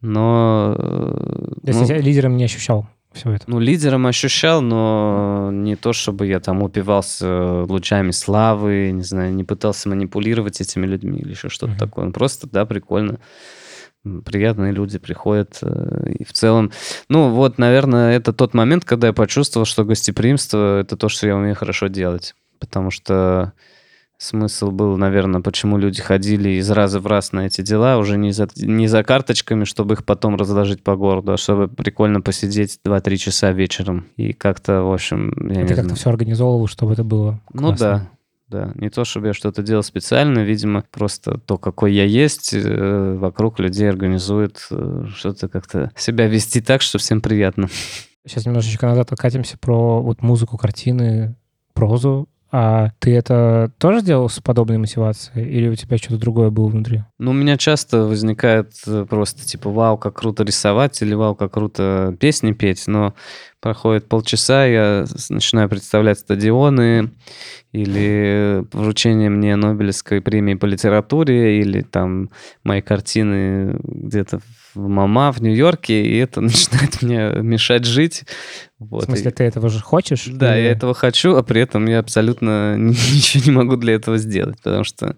Speaker 2: Но...
Speaker 1: То есть ну, я лидером не ощущал? Все это?
Speaker 2: Ну, лидером ощущал, но не то, чтобы я там упивался лучами славы, не знаю, не пытался манипулировать этими людьми или еще что-то mm-hmm. такое. Просто, да, прикольно. Приятные люди приходят. Э, и в целом, ну, вот, наверное, это тот момент, когда я почувствовал, что гостеприимство — это то, что я умею хорошо делать. Потому что смысл был, наверное, почему люди ходили из раза в раз на эти дела, уже не за, не за карточками, чтобы их потом разложить по городу, а чтобы прикольно посидеть 2-3 часа вечером. И как-то, в общем, я
Speaker 1: ты как-то
Speaker 2: знаю.
Speaker 1: все организовывал, чтобы это было
Speaker 2: Ну
Speaker 1: классно.
Speaker 2: да, да. Не то, чтобы я что-то делал специально, видимо, просто то, какой я есть, э, вокруг людей организует э, что-то как-то себя вести так, что всем приятно.
Speaker 1: Сейчас немножечко назад откатимся про вот музыку, картины, прозу. А ты это тоже делал с подобной мотивацией? Или у тебя что-то другое было внутри?
Speaker 2: Ну, у меня часто возникает э, просто типа, вау, как круто рисовать, или вау, как круто песни петь, но проходит полчаса, я начинаю представлять стадионы, или вручение мне Нобелевской премии по литературе, или там мои картины где-то в Мама в Нью-Йорке, и это <laughs> начинает мне мешать жить. Вот.
Speaker 1: В смысле, ты этого же хочешь?
Speaker 2: да,
Speaker 1: Или-
Speaker 2: я этого хочу, а при этом я абсолютно ни- <laughs> ничего не могу для этого сделать, потому что,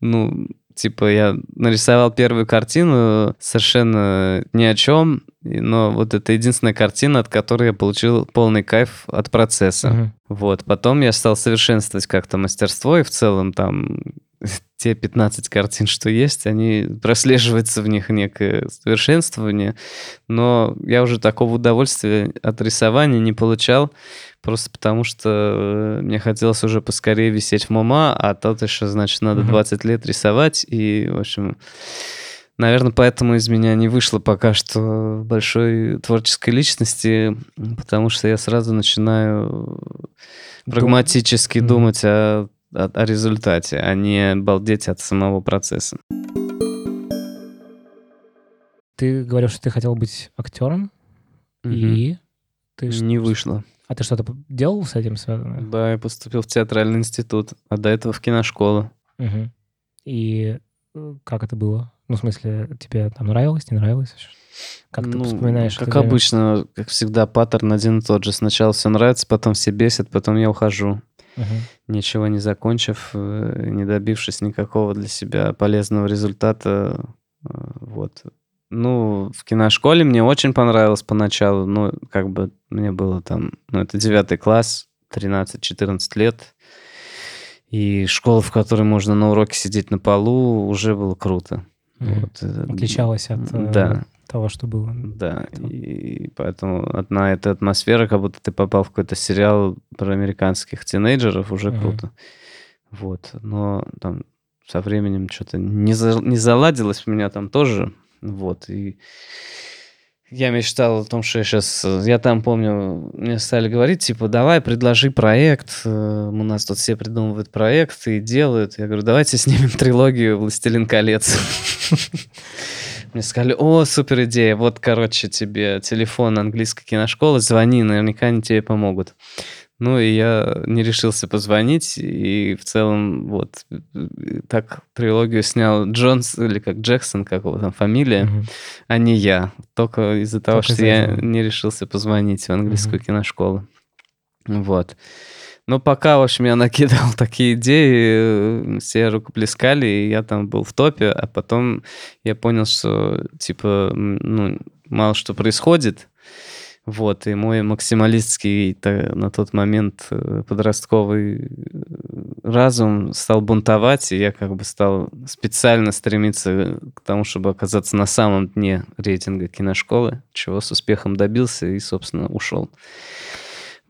Speaker 2: ну, типа, я нарисовал первую картину совершенно ни о чем, но вот это единственная картина, от которой я получил полный кайф от процесса.
Speaker 1: Мгм.
Speaker 2: Вот, потом я стал совершенствовать как-то мастерство, и в целом там те 15 картин, что есть, они прослеживается в них некое совершенствование, но я уже такого удовольствия от рисования не получал, просто потому что э, мне хотелось уже поскорее висеть в МОМА, а тут еще, значит, надо
Speaker 1: Мгм.
Speaker 2: 20 лет рисовать, и, в общем, Наверное, поэтому из меня не вышло пока что большой творческой личности, потому что я сразу начинаю прагматически
Speaker 1: Мгм.
Speaker 2: думать о, о- о результате, а не балдеть от самого процесса.
Speaker 1: Ты говорил, что ты хотел быть актером,
Speaker 2: Мгм.
Speaker 1: и ты
Speaker 2: Не вышло.
Speaker 1: А ты что-то делал с этим связано?
Speaker 2: Да, я поступил в театральный институт, а до этого в киношколу.
Speaker 1: Мгм. И э, как это было? Ну, в смысле, тебе там нравилось, не нравилось? Как ты
Speaker 2: Ну,
Speaker 1: вспоминаешь
Speaker 2: Как
Speaker 1: время?
Speaker 2: обычно, как всегда, паттерн один и тот же. Сначала все нравится, потом все бесит, потом я ухожу.
Speaker 1: Мгм.
Speaker 2: ничего не закончив, э, не добившись никакого для себя полезного результата. э, Вот. Ну, в киношколе мне очень понравилось поначалу. Ну, как бы мне было там... Ну, это девятый класс, 13-14 лет. И школа, в которой можно на уроке сидеть на полу, уже было круто.
Speaker 1: Мгм.
Speaker 2: Вот, э,
Speaker 1: Отличалось от
Speaker 2: Да.
Speaker 1: Того, что было.
Speaker 2: Да,
Speaker 1: этого.
Speaker 2: и поэтому одна эта атмосфера, как будто ты попал в какой-то сериал про американских тинейджеров, уже
Speaker 1: Мгм.
Speaker 2: круто. Вот, но там со временем что-то не, за- не заладилось у меня там тоже, вот, и я мечтал о том, что я сейчас... Я там помню, мне стали говорить, типа, давай, предложи проект. э, У нас тут все придумывают проекты и делают. Я говорю, давайте снимем трилогию «Властелин колец». <laughs> Мне сказали, о, супер идея, вот, короче, тебе телефон английской киношколы, звони, наверняка они тебе помогут. Ну, и я не решился позвонить, и в целом вот так трилогию снял Джонс, или как Джексон, как его там фамилия,
Speaker 1: Мгм.
Speaker 2: а не я. Только из-за того,
Speaker 1: Только
Speaker 2: что
Speaker 1: из-за
Speaker 2: я
Speaker 1: этого.
Speaker 2: не решился позвонить в английскую
Speaker 1: Мгм.
Speaker 2: киношколу. Вот. Но пока, в общем, я накидал <laughs> такие идеи, э, все рукоплескали, и я там был в топе, а потом я понял, что, типа, ну, мало что происходит, вот, и мой максималистский на тот момент э, подростковый э, разум стал бунтовать, и я как бы стал специально стремиться к тому, чтобы оказаться на самом дне рейтинга киношколы, чего с успехом добился и, собственно, ушел.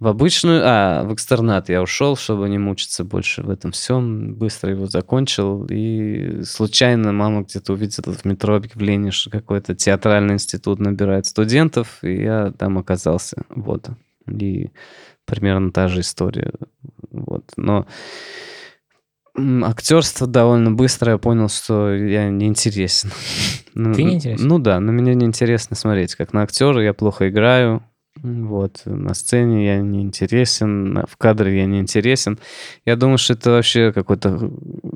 Speaker 2: В обычную, а, в экстернат я ушел, чтобы не мучиться больше в этом всем. Быстро его закончил. И случайно мама где-то увидела в метро объявление, что какой-то театральный институт набирает студентов, и я там оказался. Вот. И примерно та же история. Вот. Но актерство довольно быстро я понял, что я не интересен. Ну,
Speaker 1: Ты не интересен?
Speaker 2: Ну да, на меня не интересно смотреть, как на актера я плохо играю, вот, на сцене я не интересен, в кадре я не интересен. Я думаю, что это вообще какой-то э,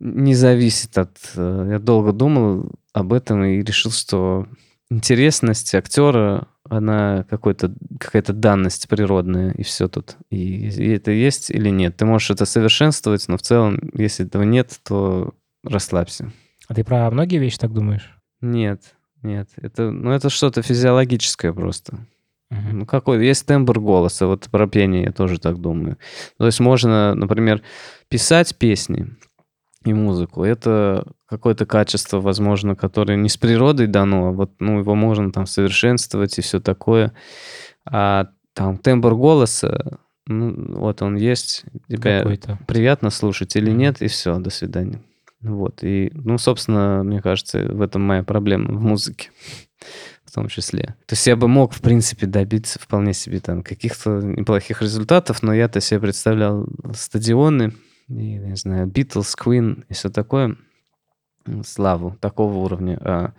Speaker 2: не зависит от... э, Я долго думал об этом и решил, что интересность актера, она какой-то, какая-то данность природная, и все тут. И, и это есть или нет. Ты можешь это совершенствовать, но в целом, если этого нет, то расслабься.
Speaker 1: А ты про многие вещи так думаешь?
Speaker 2: Нет, нет. Это, ну, это что-то физиологическое просто. Ну, какой есть тембр голоса, вот про пение я тоже так думаю. То есть можно, например, писать песни и музыку. Это какое-то качество, возможно, которое не с природой дано, а вот ну, его можно там совершенствовать и все такое. А там тембр голоса, ну, вот он есть, тебя
Speaker 1: Какой-то.
Speaker 2: приятно слушать или нет, и все, до свидания. Вот, и, ну, собственно, мне кажется, в этом моя проблема в музыке в том числе. То есть я бы мог, в принципе, добиться вполне себе там каких-то неплохих результатов, но я-то себе представлял стадионы, и, не знаю, Beatles, Queen и все такое, славу такого уровня, а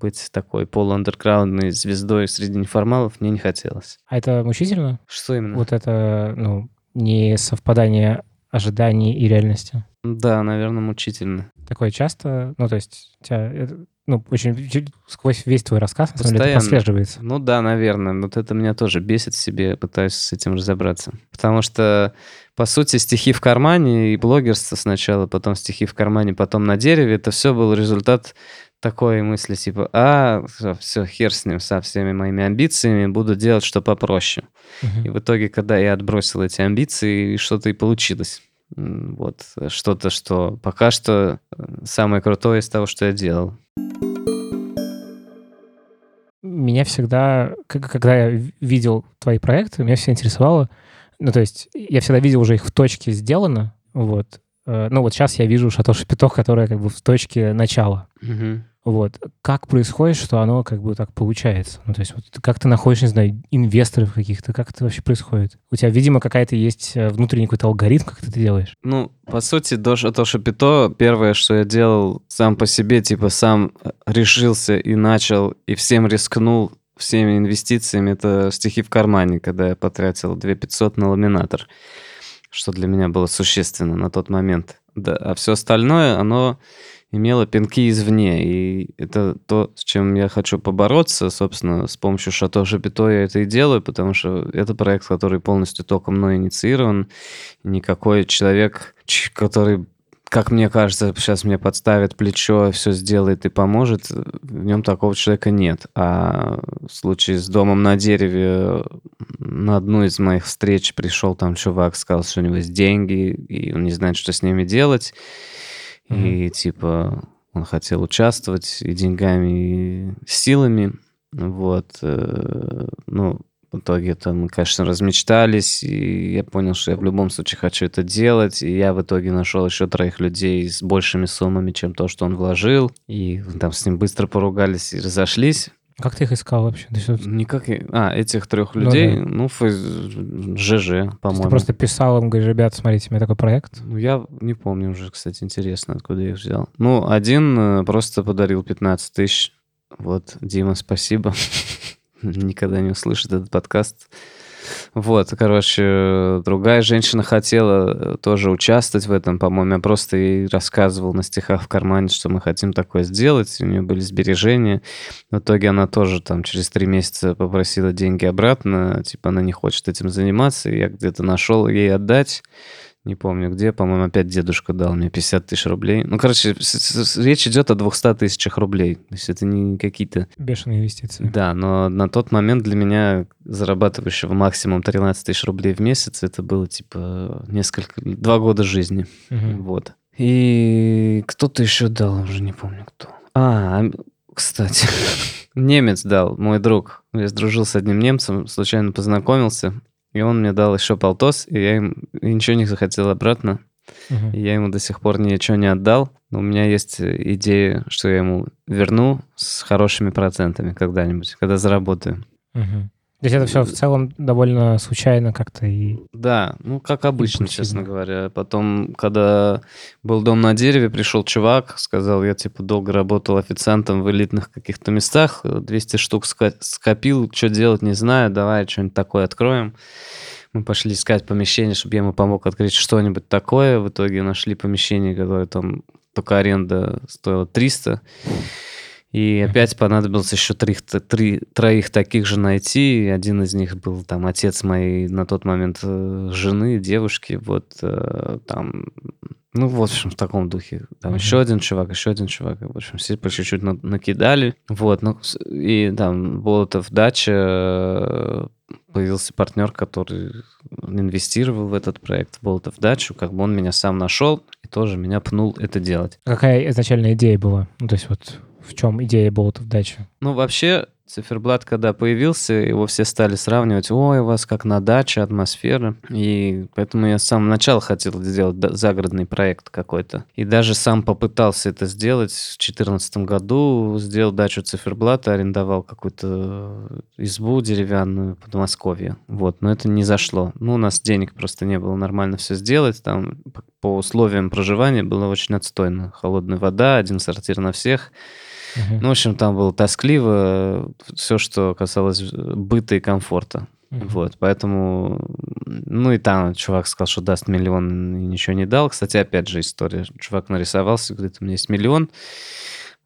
Speaker 2: быть такой полуандерграундной звездой среди неформалов мне не хотелось.
Speaker 1: А это мучительно?
Speaker 2: Что именно?
Speaker 1: Вот это, ну, не совпадание ожиданий и реальности.
Speaker 2: Да, наверное, мучительно.
Speaker 1: Такое часто, ну, то есть у тебя, ну, очень сквозь весь твой рассказ, на самом деле, это прослеживается.
Speaker 2: Ну да, наверное. Вот это меня тоже бесит в себе, пытаюсь с этим разобраться. Потому что, по сути, стихи в кармане и блогерство сначала, потом стихи в кармане, потом на дереве, это все был результат такой мысли, типа, а, все, хер с ним, со всеми моими амбициями, буду делать что попроще.
Speaker 1: Мгм.
Speaker 2: И в итоге, когда я отбросил эти амбиции, что-то и получилось. Вот, э, что-то, что пока что э, самое крутое из того, что я делал.
Speaker 1: Меня всегда, когда я видел твои проекты, меня всегда интересовало, ну, то есть я всегда видел уже их в точке сделано, вот. Э, Ну, вот сейчас я вижу Шатоши Пяток, которая как бы в точке начала.
Speaker 2: Мгм.
Speaker 1: Вот. Как происходит, что оно как бы так получается? Ну, то есть вот как ты находишь, не знаю, инвесторов каких-то? Как это вообще происходит? У тебя, видимо, какая-то есть э, внутренний какой-то алгоритм, как ты это делаешь.
Speaker 2: Ну, по сути, до Шатоши Пито первое, что я делал сам по себе, типа сам э, решился и начал, и всем рискнул всеми инвестициями, это стихи в кармане, когда я потратил 2 500 на ламинатор, что для меня было существенно на тот момент. Да, а все остальное, оно имело пинки извне, и это то, с чем я хочу побороться, собственно, с помощью Шатоши Пито я это и делаю, потому что это проект, который полностью только мной инициирован, никакой человек, который, как мне кажется, сейчас мне подставит плечо, все сделает и поможет, в нем такого человека нет. А в случае с домом на дереве на одну из моих встреч пришел там чувак, сказал, что у него есть деньги, и он не знает, что с ними делать. И типа он хотел участвовать и деньгами, и силами. Вот. э, Ну, в итоге это мы, конечно, размечтались, и я понял, что я в любом случае хочу это делать, и я в итоге нашел еще троих людей с большими суммами, чем то, что он вложил, и там с ним быстро поругались и разошлись.
Speaker 1: Как ты их искал вообще? Есть
Speaker 2: Никак... А, этих трех
Speaker 1: Ну
Speaker 2: людей,
Speaker 1: да.
Speaker 2: ну, фейс- ЖЖ, по-моему.
Speaker 1: ты просто писал им, говоришь, ребят, смотрите, у меня такой проект.
Speaker 2: Ну, я не помню уже, кстати, интересно, откуда я их взял. Ну, один э, просто подарил 15 тысяч. Вот, Дима, спасибо. <laughs> <laughs> Никогда не услышит этот подкаст. Вот, короче, другая женщина хотела э, тоже участвовать в этом, по-моему, я просто ей рассказывал на стихах в кармане, что мы хотим такое сделать, у нее были сбережения. В итоге она тоже там через три месяца попросила деньги обратно, типа она не хочет этим заниматься, я где-то нашел ей отдать, не помню где, по-моему, опять дедушка дал мне 50 тысяч рублей. Ну, короче, речь идет о 200 тысячах рублей. То есть это не какие-то...
Speaker 1: Бешеные инвестиции.
Speaker 2: Да, но на тот момент для меня, зарабатывающего максимум 13 тысяч рублей в месяц, это было типа несколько... Два года жизни.
Speaker 1: Мгм.
Speaker 2: Вот. И кто-то еще дал, уже не помню кто. А, кстати, <laughs> немец дал, мой друг. Я сдружил с одним немцем, случайно познакомился, и он мне дал еще полтос, и я им и ничего не захотел обратно.
Speaker 1: Мгм.
Speaker 2: И я ему до сих пор ничего не отдал. Но у меня есть э, идея, что я ему верну с хорошими процентами когда-нибудь, когда заработаю.
Speaker 1: Мгм. То есть это все в целом довольно случайно как-то и...
Speaker 2: Да, ну как обычно, честно говоря. Потом, когда был дом на дереве, пришел чувак, сказал, я типа долго работал официантом в элитных каких-то местах, э, 200 штук скопил, что делать не знаю, давай что-нибудь такое откроем. Мы пошли искать помещение, чтобы я ему помог открыть что-нибудь такое. В итоге нашли помещение, которое там только аренда стоила 300. И опять понадобилось еще три, три, троих таких же найти. Один из них был там отец моей на тот момент э, жены, девушки. Вот э, там Ну, в общем, в таком духе. Там
Speaker 1: Мгм.
Speaker 2: еще один чувак, еще один чувак. В общем, все по чуть-чуть на- накидали. Вот, ну, и там Болотов дача, э, появился партнер, который инвестировал в этот проект, Болотов дачу, как бы он меня сам нашел и тоже меня пнул это делать.
Speaker 1: Какая изначальная идея была? Ну, то есть вот в чем идея болотов дачи?
Speaker 2: Ну, вообще, циферблат, когда появился, его все стали сравнивать, ой, у вас как на даче, атмосфера. И поэтому я с самого начала хотел сделать загородный проект какой-то. И даже сам попытался это сделать в 2014 году. Сделал дачу циферблата, арендовал какую-то избу деревянную в Подмосковье. Вот, но это не зашло. Ну, у нас денег просто не было нормально все сделать. Там по условиям проживания было очень отстойно. Холодная вода, один сортир на всех. Ну, в общем, там было тоскливо, все, что касалось быта и комфорта.
Speaker 1: Мгм.
Speaker 2: Вот, поэтому... Ну, и там чувак сказал, что даст миллион, и ничего не дал. Кстати, опять же история. Чувак нарисовался, говорит, у меня есть миллион,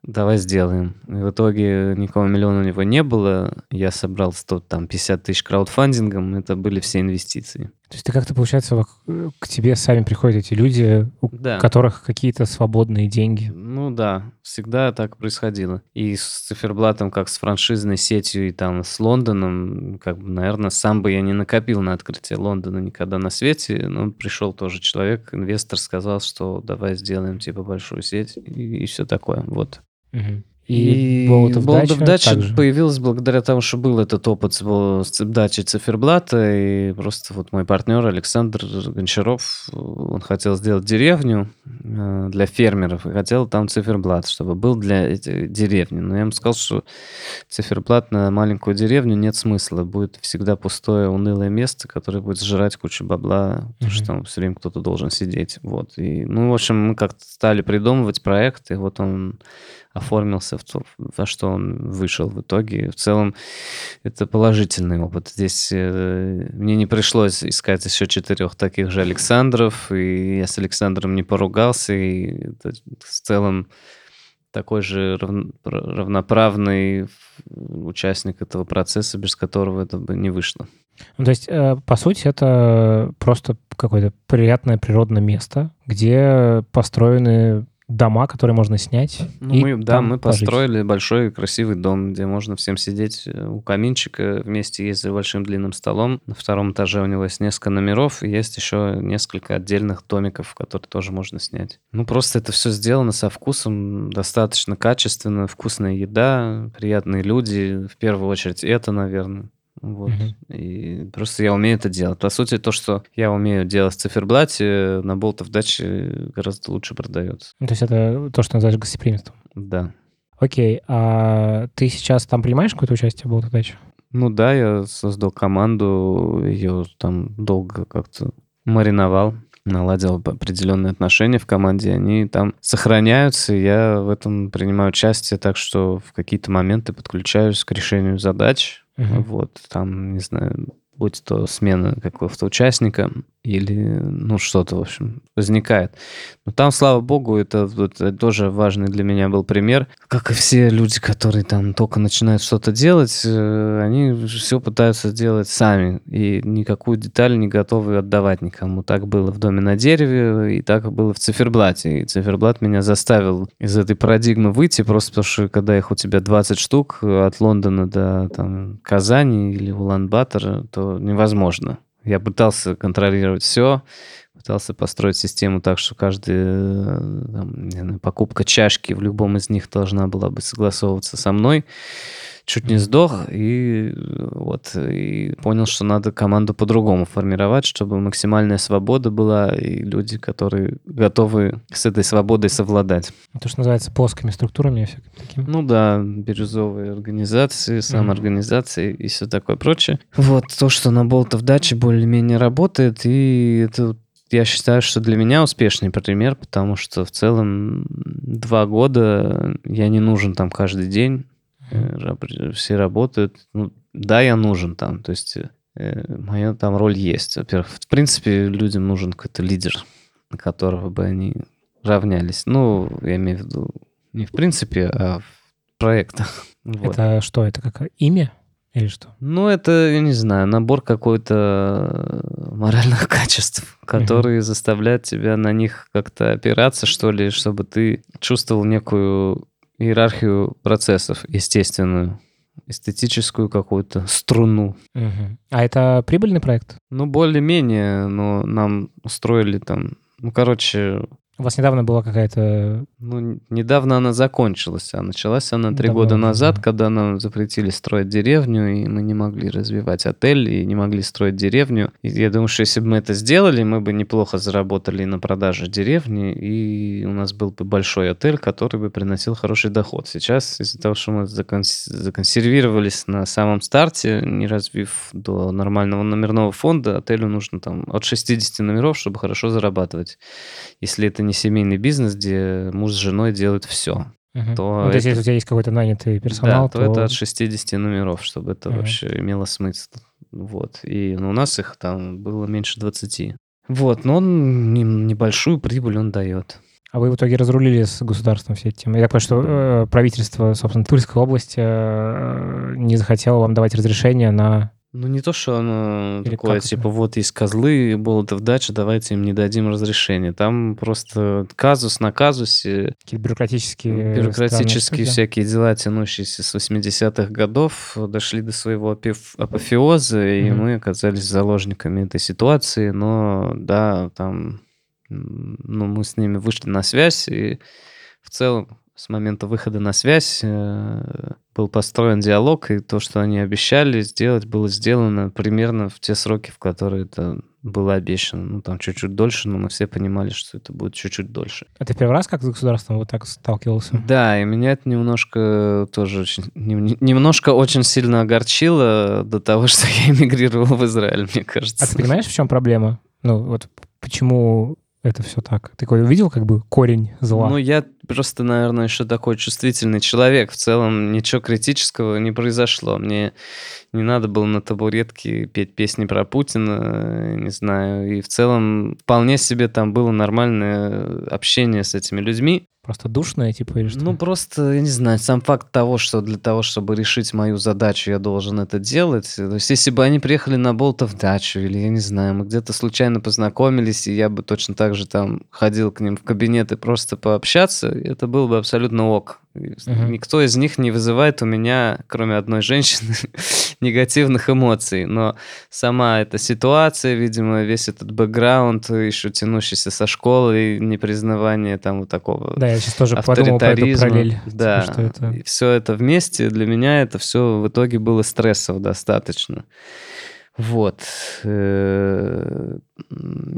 Speaker 2: давай сделаем. И в итоге никакого миллиона у него не было. Я собрал 100, там, 50 тысяч краудфандингом, это были все инвестиции.
Speaker 1: То есть ты как-то, получается, вок- к тебе сами приходят эти люди, у
Speaker 2: Да.
Speaker 1: которых какие-то свободные деньги.
Speaker 2: Ну да, всегда так происходило. И с циферблатом, как с франшизной сетью и там с Лондоном, как бы, наверное, сам бы я не накопил на открытие Лондона никогда на свете. Но пришел тоже человек, инвестор, сказал, что давай сделаем типа большую сеть и, все такое. Вот.
Speaker 1: Мгм. И, Болотов дача
Speaker 2: дача
Speaker 1: также.
Speaker 2: появилась благодаря тому, что был этот опыт с, дачей циферблата, и просто вот мой партнер Александр Гончаров, он хотел сделать деревню э, для фермеров, и хотел там циферблат, чтобы был для этой деревни. Но я ему сказал, что циферблат на маленькую деревню нет смысла, будет всегда пустое, унылое место, которое будет сжирать кучу бабла, потому что там все время кто-то должен сидеть. Вот. И, ну, в общем, мы как-то стали придумывать проект, и вот он оформился в то, во что он вышел в итоге. В целом, это положительный опыт. Здесь э, мне не пришлось искать еще четырех таких же Александров, и я с Александром не поругался, и это в целом такой же рав- равноправный участник этого процесса, без которого это бы не вышло.
Speaker 1: Ну, то есть, э, по сути, это просто какое-то приятное природное место, где построены дома, которые можно снять.
Speaker 2: Ну,
Speaker 1: и
Speaker 2: мы, да, мы
Speaker 1: пожить.
Speaker 2: построили большой красивый дом, где можно всем сидеть э, у каминчика, вместе есть за большим длинным столом. На втором этаже у него есть несколько номеров, и есть еще несколько отдельных домиков, которые тоже можно снять. Ну, просто это все сделано со вкусом, достаточно качественно, вкусная еда, приятные люди, в первую очередь это, наверное. Вот.
Speaker 1: Мгм.
Speaker 2: И просто я умею это делать. По сути, то, что я умею делать в циферблате, на болтов даче гораздо лучше продается.
Speaker 1: То есть это то, что называется гостеприимством.
Speaker 2: Да.
Speaker 1: Окей, а ты сейчас там принимаешь какое-то участие в Болотов даче?
Speaker 2: Ну да, я создал команду, ее там долго как-то мариновал, наладил определенные отношения в команде, они там сохраняются, и я в этом принимаю участие, так что в какие-то моменты подключаюсь к решению задач,
Speaker 1: Мгм.
Speaker 2: вот, там, не знаю, будь то смена какого-то участника или, ну, что-то, в общем, возникает. Но там, слава богу, это, это тоже важный для меня был пример. Как и все люди, которые там только начинают что-то делать, э, они все пытаются делать сами, и никакую деталь не готовы отдавать никому. Так было в «Доме на дереве», и так было в «Циферблате». И «Циферблат» меня заставил из этой парадигмы выйти, просто потому что, когда их у тебя 20 штук от Лондона до там, Казани или Улан-Батора, то невозможно. Я пытался контролировать все, пытался построить систему так, что каждая э, там, знаю, покупка чашки в любом из них должна была бы согласовываться со мной. Чуть не сдох и вот и понял, что надо команду по-другому формировать, чтобы максимальная свобода была и люди, которые готовы с этой свободой совладать.
Speaker 1: То, что называется плоскими структурами и всяким таким.
Speaker 2: Ну да, бирюзовые организации, самоорганизации и все такое прочее. Вот то, что на Болтов даче более-менее работает, и это я считаю, что для меня успешный пример, потому что в целом два года я не нужен там каждый день, все работают. Ну, да, я нужен там, то есть э, моя там роль есть. Во-первых, в принципе, людям нужен какой-то лидер, на которого бы они равнялись. Ну, я имею в виду не в принципе, а в проектах. <laughs> Вот.
Speaker 1: Это что? Это как имя? Или что?
Speaker 2: Ну, это, я не знаю, набор какой-то моральных <laughs> качеств, которые заставляют тебя на них как-то опираться, что ли, чтобы ты чувствовал некую иерархию процессов, естественную, эстетическую какую-то струну.
Speaker 1: Мгм. А это прибыльный проект?
Speaker 2: Ну, более-менее, но нам устроили там... Ну, короче,
Speaker 1: У вас недавно была какая-то...
Speaker 2: ну, недавно она закончилась, а началась она три
Speaker 1: Давно
Speaker 2: года назад,
Speaker 1: да.
Speaker 2: когда нам запретили строить деревню, и мы не могли развивать отель, и не могли строить деревню. И я думаю, что если бы мы это сделали, мы бы неплохо заработали на продаже деревни, и у нас был бы большой отель, который бы приносил хороший доход. Сейчас из-за того, что мы законс- законсервировались на самом старте, не развив до нормального номерного фонда, отелю нужно там от 60 номеров, чтобы хорошо зарабатывать. Если это не семейный бизнес, где муж с женой делают все,
Speaker 1: Мгм.
Speaker 2: то
Speaker 1: Ну, то есть,
Speaker 2: это-
Speaker 1: если у тебя есть какой-то нанятый персонал,
Speaker 2: да, то, это от 60 номеров, чтобы это
Speaker 1: Мгм.
Speaker 2: вообще имело смысл. Вот. И ну, у нас их там было меньше 20. Вот, но он не- небольшую прибыль он дает.
Speaker 1: А вы в итоге разрулили с государством все эти темы? Я понимаю, что э, правительство, собственно, Тульской области э, не захотело вам давать разрешение на...
Speaker 2: Ну, не то, что оно
Speaker 1: Или
Speaker 2: такое,
Speaker 1: как это?
Speaker 2: типа, вот есть козлы, Болотов дача, давайте им не дадим разрешения. Там просто казус на казусе,
Speaker 1: Какие-то бюрократические...
Speaker 2: бюрократические всякие дела, тянущиеся с 80-х годов, дошли до своего апофеоза, и
Speaker 1: Мгм.
Speaker 2: мы оказались заложниками этой ситуации. Но да, там, ну, мы с ними вышли на связь, и в целом с момента выхода на связь э, был построен диалог, и то, что они обещали сделать, было сделано примерно в те сроки, в которые это было обещано. Ну, там чуть-чуть дольше, но мы все понимали, что это будет чуть-чуть дольше.
Speaker 1: А ты первый раз как с государством вот так сталкивался?
Speaker 2: Да, и меня это немножко тоже очень, нем- немножко очень сильно огорчило до того, что <laughs> я эмигрировал в Израиль, мне кажется.
Speaker 1: А ты понимаешь, в чем проблема? Ну, вот почему это все так? Ты увидел как бы корень зла?
Speaker 2: Ну, я просто, наверное, еще такой чувствительный человек. В целом ничего критического не произошло. Мне не надо было на табуретке петь песни про Путина, не знаю. И в целом вполне себе там было нормальное общение с этими людьми.
Speaker 1: Просто душное, типа, или что?
Speaker 2: Ну, просто, я не знаю, сам факт того, что для того, чтобы решить мою задачу, я должен это делать. То есть, если бы они приехали на Болтов дачу, или, я не знаю, мы где-то случайно познакомились, и я бы точно так же там ходил к ним в кабинет и просто пообщаться, это было бы абсолютно ок.
Speaker 1: Мгм.
Speaker 2: Никто из них не вызывает у меня, кроме одной женщины, <laughs> негативных эмоций. Но сама эта ситуация, видимо, весь этот бэкграунд, еще тянущийся со школы, и непризнавание там вот такого
Speaker 1: Да, я сейчас тоже подумал про эту параллель. типа,
Speaker 2: Да,
Speaker 1: что это...
Speaker 2: все это вместе, для меня это все в итоге было стрессов достаточно. Вот. Э,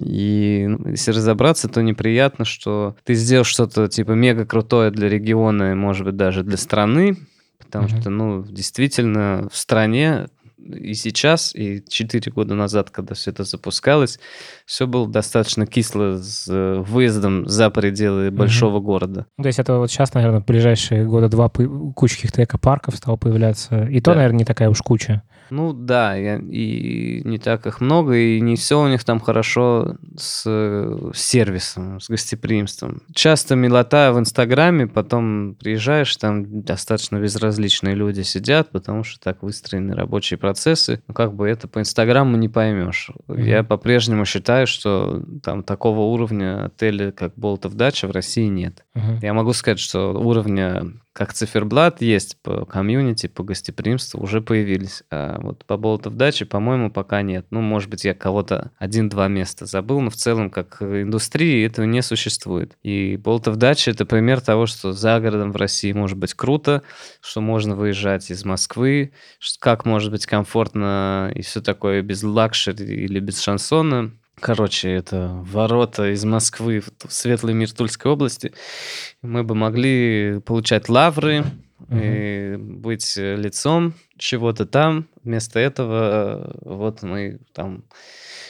Speaker 2: И ну, если разобраться, то неприятно, что ты сделал что-то типа мега крутое для региона, и, может быть, даже для страны, потому
Speaker 1: Мгм.
Speaker 2: что, ну, действительно, в стране и сейчас, и 4 года назад, когда все это запускалось, все было достаточно кисло с э, выездом за пределы большого города.
Speaker 1: Ну, то есть это вот сейчас, наверное, в ближайшие года два куча каких-то экопарков стало появляться. И то,
Speaker 2: Да.
Speaker 1: наверное, не такая уж куча.
Speaker 2: Ну да, я- и не так их много, и не все у них там хорошо с э, сервисом, с гостеприимством. Часто милота в Инстаграме, потом приезжаешь, там достаточно безразличные люди сидят, потому что так выстроены рабочие процессы. Ну как бы это по Инстаграму не поймешь.
Speaker 1: Мгм.
Speaker 2: Я по-прежнему считаю, что там такого уровня отеля, как Болтов Дача, в России нет.
Speaker 1: Мгм.
Speaker 2: Я могу сказать, что уровня как циферблат есть по комьюнити, по гостеприимству уже появились. А вот по Болотов даче, по-моему, пока нет. Ну, может быть, я кого-то один-два места забыл, но в целом, как индустрии, этого не существует. И Болотов дача — это пример того, что за городом в России может быть круто, что можно выезжать из Москвы, как может быть комфортно и все такое без luxury или без шансона. Короче, это ворота из Москвы в светлый мир Тульской области. Мы бы могли получать лавры, и быть лицом чего-то там. Вместо этого э, вот мы там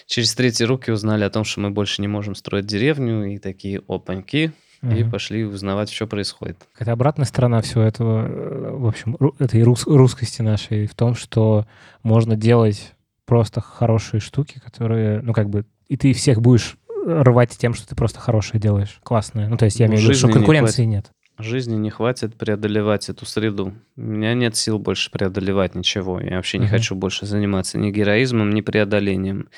Speaker 2: через третьи руки узнали о том, что мы больше не можем строить деревню, и такие опаньки, и
Speaker 1: Мгм.
Speaker 2: пошли узнавать, что происходит.
Speaker 1: Какая-то обратная сторона всего этого, э, в общем, этой рус- русскости нашей в том, что можно делать просто хорошие штуки, которые, ну, как бы, и ты всех будешь рвать тем, что ты просто хорошее делаешь, классное. Ну, то есть я
Speaker 2: Ну,
Speaker 1: имею в виду, что
Speaker 2: жизни не
Speaker 1: конкуренции нет.
Speaker 2: Жизни не хватит преодолевать эту среду. У меня нет сил больше преодолевать ничего. Я вообще не
Speaker 1: Мгм.
Speaker 2: хочу больше заниматься ни героизмом, ни преодолением.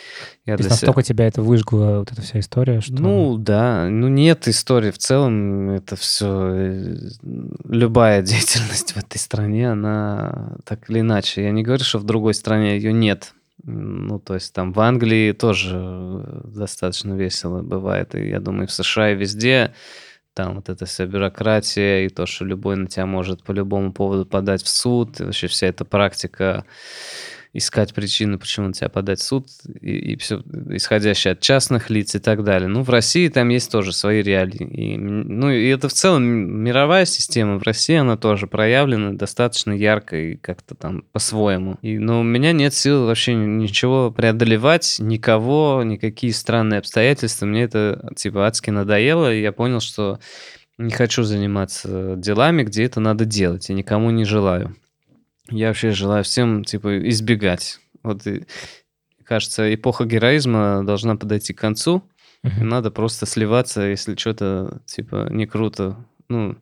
Speaker 2: Я
Speaker 1: То есть
Speaker 2: для себя-
Speaker 1: настолько тебя это выжгла, вот эта вся история, что...
Speaker 2: Ну да, ну нет истории в целом, это все любая <laughs> деятельность в этой стране, она так или иначе. Я не говорю, что в другой стране ее нет. Ну, то есть там в Англии тоже э, достаточно весело бывает. И я думаю, в США и везде там вот эта вся бюрократия и то, что любой на тебя может по любому поводу подать в суд, и вообще вся эта практика искать причины, почему на тебя подать в суд, и, все исходящее от частных лиц и так далее. Ну, в России там есть тоже свои реалии. И, ну, и это в целом мировая система. В России она тоже проявлена достаточно ярко и как-то там по-своему. И, но у меня нет сил вообще ничего преодолевать, никого, никакие странные обстоятельства. Мне это типа адски надоело, и я понял, что не хочу заниматься делами, где это надо делать, и никому не желаю. Я вообще желаю всем, типа, избегать. Вот, и, кажется, эпоха героизма должна подойти к концу.
Speaker 1: Мгм.
Speaker 2: надо просто сливаться, если что-то, типа, не круто. Ну,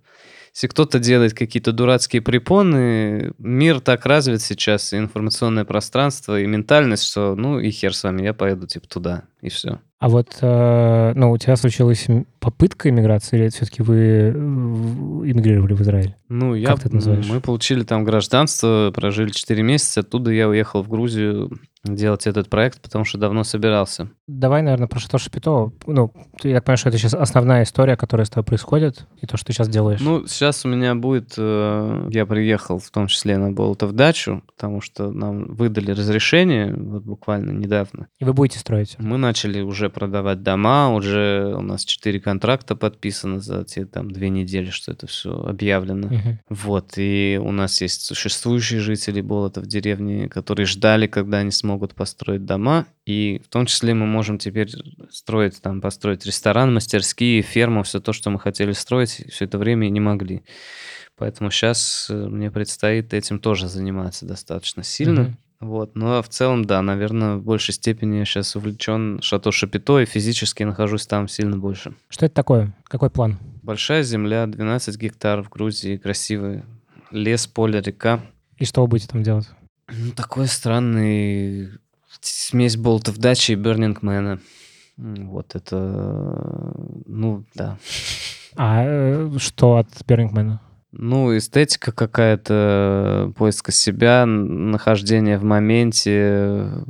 Speaker 2: если кто-то делает какие-то дурацкие препоны, мир так развит сейчас, и информационное пространство, и ментальность, что, ну, и хер с вами, я поеду, типа, туда, и все.
Speaker 1: А вот, э, ну, у тебя случилась попытка иммиграции, или все-таки вы э, в- иммигрировали в Израиль?
Speaker 2: Ну, я,
Speaker 1: Как ты это называешь?
Speaker 2: мы получили там гражданство, прожили 4 месяца, оттуда я уехал в Грузию делать этот проект, потому что давно собирался.
Speaker 1: Давай, наверное, про Шато Шапито. Ну, я так понимаю, что это сейчас основная история, которая с тобой происходит, и то, что ты сейчас делаешь.
Speaker 2: Ну, сейчас у меня будет... э, я приехал в том числе на Болотов дачу, потому что нам выдали разрешение вот буквально недавно.
Speaker 1: и вы будете строить.
Speaker 2: Мы начали уже продавать дома, уже у нас 4 контракта подписано за те там две недели, что это все объявлено.
Speaker 1: Мгм.
Speaker 2: Вот, и у нас есть существующие жители Болота в деревне, которые ждали, когда они смогут построить дома, и в том числе мы можем теперь строить, там, построить ресторан, мастерские, ферму, все то, что мы хотели строить, все это время и не могли. Поэтому сейчас мне предстоит этим тоже заниматься достаточно сильно.
Speaker 1: Мгм.
Speaker 2: Вот, но в целом, да, наверное, в большей степени я сейчас увлечен Шато Шапито и физически нахожусь там сильно больше.
Speaker 1: Что это такое? Какой план?
Speaker 2: Большая земля, 12 гектаров в Грузии, красивый лес, поле, река.
Speaker 1: И что вы будете там делать?
Speaker 2: Ну, такой странный смесь болтов дачи и Бернингмена. Вот это, ну, да.
Speaker 1: А э, что от Бернингмена?
Speaker 2: Ну, эстетика какая-то, поиска себя, нахождение в моменте, э,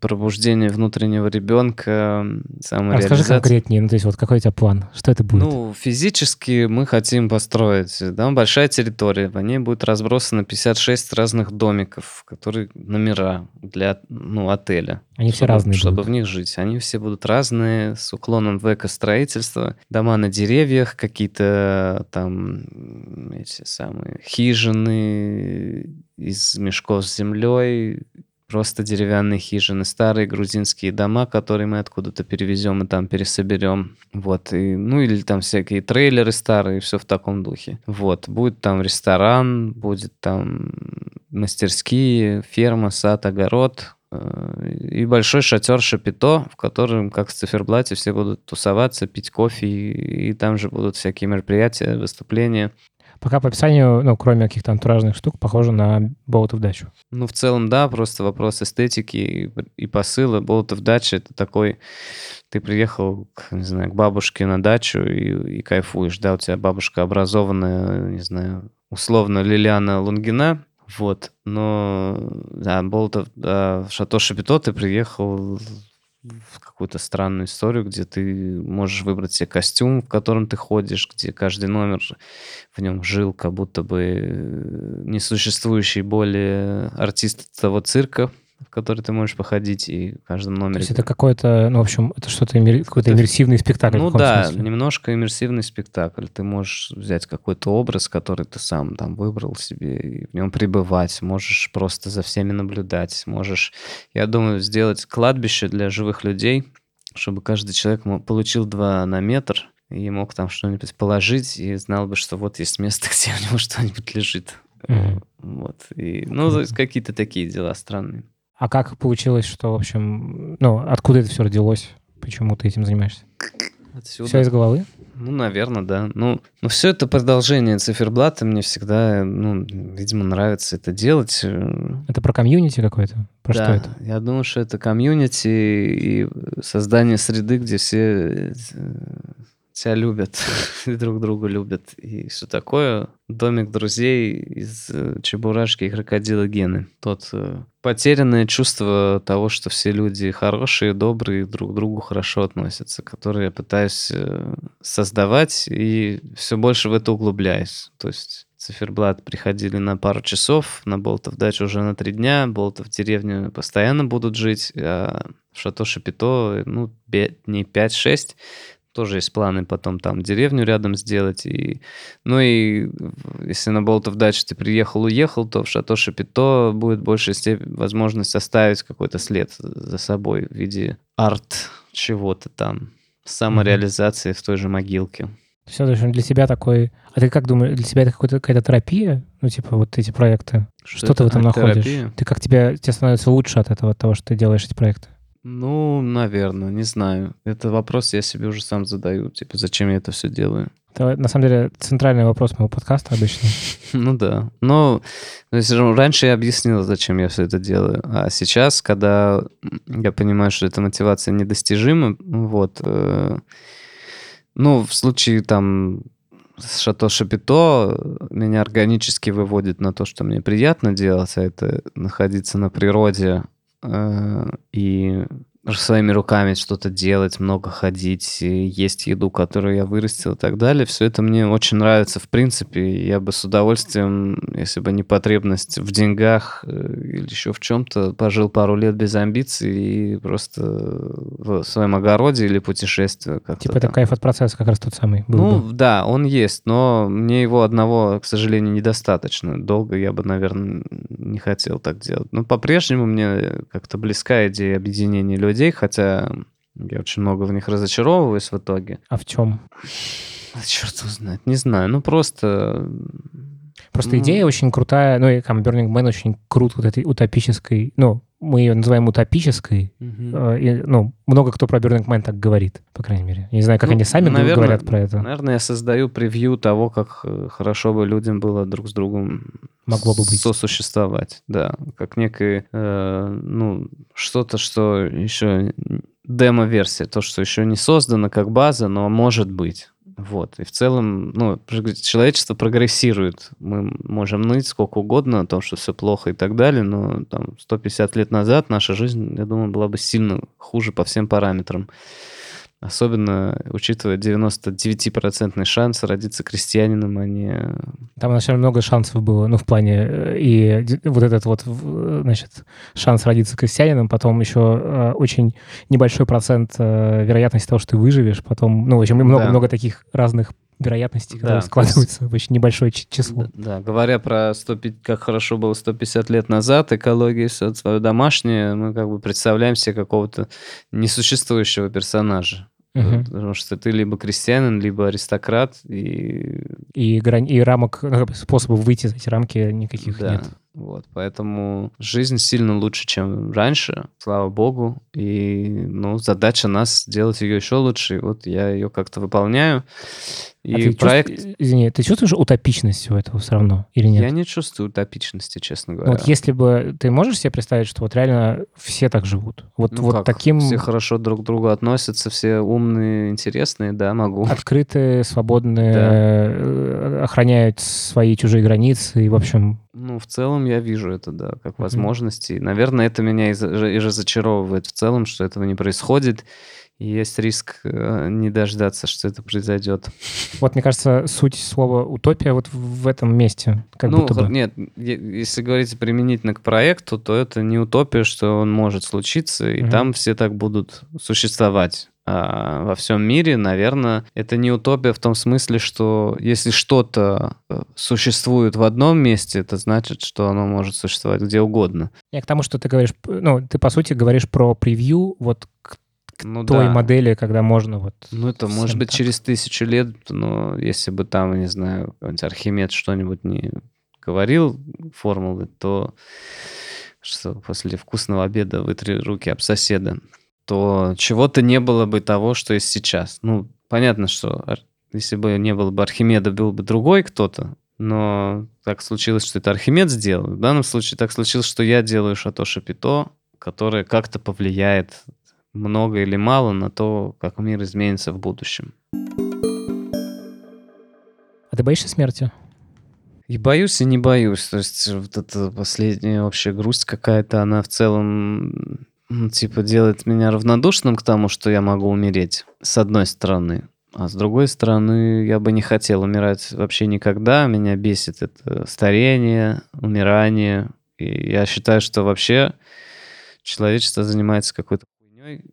Speaker 2: пробуждение внутреннего ребенка,
Speaker 1: Расскажи
Speaker 2: самореализация.
Speaker 1: конкретнее, ну, то есть вот какой у тебя план? Что это будет?
Speaker 2: Ну, физически мы хотим построить, да, большая территория, в ней будет разбросано 56 разных домиков, которые номера для, ну, отеля.
Speaker 1: Они все
Speaker 2: чтобы-
Speaker 1: разные
Speaker 2: Чтобы
Speaker 1: будут.
Speaker 2: в них жить. Они все будут разные, с уклоном в экостроительство. Дома на деревьях, какие-то там м, эти самые хижины из мешков с землей, просто деревянные хижины, старые грузинские дома, которые мы откуда-то перевезем и там пересоберем. Вот, и, ну или там всякие трейлеры старые, все в таком духе. Вот, будет там ресторан, будет там мастерские, ферма, сад, огород, э, и большой шатер Шапито, в котором, как в циферблате, все будут тусоваться, пить кофе, и, и там же будут всякие мероприятия, выступления.
Speaker 1: Пока по описанию, ну, кроме каких-то антуражных штук, похоже на Болотов дачу.
Speaker 2: Ну, в целом, да, просто вопрос эстетики и, и посыла. Болотов дача — это такой... Ты приехал, не знаю, к бабушке на дачу и, и кайфуешь, да, у тебя бабушка образованная, не знаю, условно Лилиана Лунгина, вот, но, да, Болотов, да, в Шато Шапито ты приехал в какую-то странную историю, где ты можешь выбрать себе костюм, в котором ты ходишь, где каждый номер в нем жил как будто бы э, несуществующий более артист того цирка, в который ты можешь походить, и в каждом
Speaker 1: То
Speaker 2: номере...
Speaker 1: есть это какой-то, ну, в общем, это что-то, иммер- какой-то иммерсивный спектакль.
Speaker 2: Ну да,
Speaker 1: смысле?
Speaker 2: немножко иммерсивный спектакль. Ты можешь взять какой-то образ, который ты сам там выбрал себе, и в нем пребывать. Можешь просто за всеми наблюдать. Можешь, я думаю, сделать кладбище для живых людей, чтобы каждый человек получил два на метр и мог там что-нибудь положить, и знал бы, что вот есть место, <laughs> где у него что-нибудь лежит.
Speaker 1: Мгм.
Speaker 2: Вот. И, ну, то какие-то такие дела странные.
Speaker 1: А как получилось, что, в общем, ну, откуда это все родилось? Почему ты этим занимаешься?
Speaker 2: Отсюда.
Speaker 1: Все из головы?
Speaker 2: Ну, наверное, да. Ну, ну все это продолжение циферблата. Мне всегда, ну, видимо, нравится это делать.
Speaker 1: Это про комьюнити какое-то? Про
Speaker 2: да,
Speaker 1: что это?
Speaker 2: Я думаю, что это комьюнити и создание среды, где все тебя любят, <laughs> и друг друга любят, и все такое. Домик друзей из э, Чебурашки и Крокодила Гены. Тот э, потерянное чувство того, что все люди хорошие, добрые, друг к другу хорошо относятся, которые я пытаюсь э, создавать и все больше в это углубляюсь. То есть циферблат приходили на пару часов, на Болтов дачу уже на три дня, Болтов в деревню постоянно будут жить, а в Шато Шапито, ну, дней 5-6 тоже есть планы потом там деревню рядом сделать. И, ну и если на Болтов даче ты приехал, уехал, то в Шато Шапито будет большая степень возможность оставить какой-то след за собой в виде арт чего-то там, самореализации mm-hmm. в той же могилке.
Speaker 1: Все, в общем, для тебя такой... А ты как думаешь, для тебя это какая-то терапия? Ну, типа, вот эти проекты? Что, что ты в этом находишь? Терапия? Ты как тебе, тебе становится лучше от этого, от того, что ты делаешь эти проекты?
Speaker 2: Ну, наверное, не знаю. Это вопрос я себе уже сам задаю. Типа, зачем я это все делаю?
Speaker 1: Это, на самом деле, центральный вопрос моего подкаста обычно. <laughs>
Speaker 2: Ну да. Но то есть, раньше я объяснил, зачем я все это делаю. А сейчас, когда я понимаю, что эта мотивация недостижима, вот, э, ну, в случае там с Шато Шапито меня органически выводит на то, что мне приятно делать, а это находиться на природе, и своими руками что-то делать, много ходить, есть еду, которую я вырастил и так далее. Все это мне очень нравится в принципе. Я бы с удовольствием, если бы не потребность в деньгах э, или еще в чем-то, пожил пару лет без амбиций и просто в своем огороде или путешествие.
Speaker 1: Типа это кайф от процесса как раз тот самый был
Speaker 2: Ну
Speaker 1: бы.
Speaker 2: да, он есть, но мне его одного, к сожалению, недостаточно. Долго я бы, наверное, не хотел так делать. Но по-прежнему мне как-то близка идея объединения людей людей, хотя я очень много в них разочаровываюсь в итоге.
Speaker 1: А в чем?
Speaker 2: Черт его знает, не знаю. Ну, просто...
Speaker 1: Просто ну... идея очень крутая, ну, и там Burning Man очень крут вот этой утопической, ну, мы ее называем утопической, угу. и, ну, много кто про Burning Man так говорит, по крайней мере. Я не знаю, как ну, они сами наверное, говорят про это.
Speaker 2: Наверное, я создаю превью того, как э, хорошо бы людям было друг с другом
Speaker 1: могло бы быть.
Speaker 2: сосуществовать, да, как некое, э, ну, что-то, что еще демо-версия, то, что еще не создано как база, но может быть. Вот. И в целом, ну, человечество прогрессирует. Мы можем ныть сколько угодно о том, что все плохо и так далее, но там 150 лет назад наша жизнь, я думаю, была бы сильно хуже по всем параметрам. Особенно учитывая 99% шанс родиться крестьянином, а не...
Speaker 1: Там, на самом много шансов было, ну, в плане... Э, и вот этот вот, значит, шанс родиться крестьянином, потом еще э, очень небольшой процент э, вероятности того, что ты выживешь, потом, ну, в общем, много-много да. таких разных вероятности, которые да, складываются в очень небольшое число.
Speaker 2: Да, да, говоря про 105, как хорошо было 150 лет назад, экология свое домашнее, мы как бы представляем себе какого-то несуществующего персонажа. Угу. Потому что ты либо крестьянин, либо аристократ. И,
Speaker 1: и, грань, и рамок, ну, способов выйти из эти рамки никаких да. нет.
Speaker 2: Вот, поэтому жизнь сильно лучше, чем раньше, слава богу. И, ну, задача нас сделать ее еще лучше. И вот я ее как-то выполняю. И а
Speaker 1: ты проект... Чувств... Извини, ты чувствуешь утопичность всего этого все равно или нет?
Speaker 2: Я не чувствую утопичности, честно говоря.
Speaker 1: Вот если бы... Ты можешь себе представить, что вот реально все так живут? Вот, ну вот как? таким...
Speaker 2: Все хорошо друг к другу относятся, все умные, интересные, да, могу.
Speaker 1: Открытые, свободные, да. Э, охраняют свои чужие границы и, в общем...
Speaker 2: Ну, в целом я вижу это, да, как mm-hmm. возможности. Наверное, это меня и разочаровывает в целом, что этого не происходит есть риск э, не дождаться, что это произойдет.
Speaker 1: Вот, мне кажется, суть слова «утопия» вот в этом месте. Как ну, будто бы.
Speaker 2: нет, если говорить применительно к проекту, то это не утопия, что он может случиться, и угу. там все так будут существовать. А во всем мире, наверное, это не утопия в том смысле, что если что-то э, существует в одном месте, это значит, что оно может существовать где угодно.
Speaker 1: Я к тому, что ты говоришь, ну, ты, по сути, говоришь про превью вот к к ну, той да. модели, когда можно вот...
Speaker 2: Ну, это может быть так. через тысячу лет, но если бы там, не знаю, Архимед что-нибудь не говорил формулы, то что после вкусного обеда вытри руки об соседа, то чего-то не было бы того, что есть сейчас. Ну, понятно, что Если бы не было бы Архимеда, был бы другой кто-то, но так случилось, что это Архимед сделал. В данном случае так случилось, что я делаю Шато Шапито, которое как-то повлияет много или мало на то, как мир изменится в будущем.
Speaker 1: А ты боишься смерти?
Speaker 2: И боюсь, и не боюсь. То есть вот эта последняя общая грусть какая-то, она в целом типа делает меня равнодушным к тому, что я могу умереть, с одной стороны. А с другой стороны, я бы не хотел умирать вообще никогда. Меня бесит это старение, умирание. И я считаю, что вообще человечество занимается какой-то хуйней,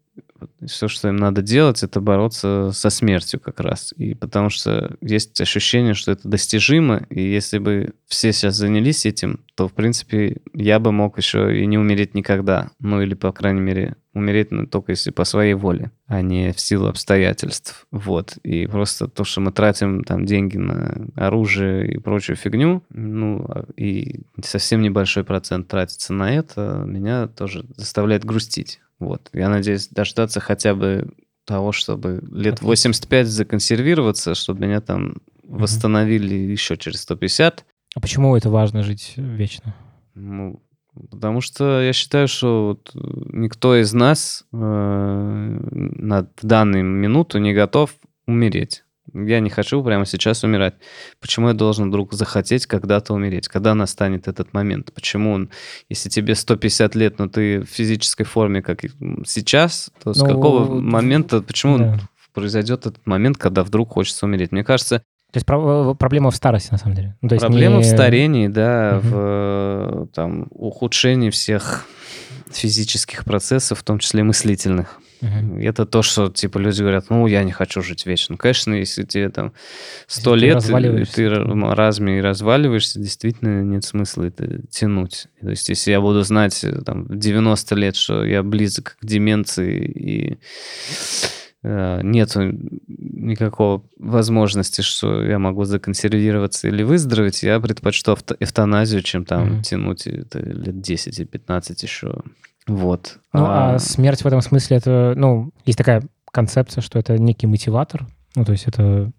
Speaker 2: все, что им надо делать, это бороться со смертью как раз. И потому что есть ощущение, что это достижимо, и если бы все сейчас занялись этим, то, в принципе, я бы мог еще и не умереть никогда. Ну, или, по крайней мере, умереть ну, только если по своей воле, а не в силу обстоятельств. Вот. И просто то, что мы тратим там деньги на оружие и прочую фигню, ну, а, и совсем небольшой процент тратится на это, меня тоже заставляет грустить. Вот. Я надеюсь дождаться хотя бы того, чтобы лет 85 законсервироваться, чтобы меня там восстановили еще через 150.
Speaker 1: А почему это важно жить вечно?
Speaker 2: Ну, потому что я считаю, что вот никто из нас э, на данную минуту не готов умереть. Я не хочу прямо сейчас умирать. Почему я должен вдруг захотеть когда-то умереть? Когда настанет этот момент? Почему он, если тебе 150 лет, но ты в физической форме, как сейчас, то с ну, какого момента, почему да. произойдет этот момент, когда вдруг хочется умереть? Мне кажется...
Speaker 1: То есть проблема в старости, на самом деле. Ну, то
Speaker 2: проблема не... в старении, да, угу. в там, ухудшении всех физических процессов, в том числе мыслительных. Угу. Это то, что, типа, люди говорят, ну, я не хочу жить вечно. Ну, конечно, если тебе там сто лет, ты, ты разме и разваливаешься, действительно нет смысла это тянуть. То есть, если я буду знать э, там 90 лет, что я близок к деменции и нет никакого возможности, что я могу законсервироваться или выздороветь, я предпочту эвтаназию, чем там mm тянуть это лет 10 и 15 еще. Вот.
Speaker 1: Ну, а... а смерть в этом смысле это, ну, есть такая концепция, что это некий мотиватор. Ну, то есть это...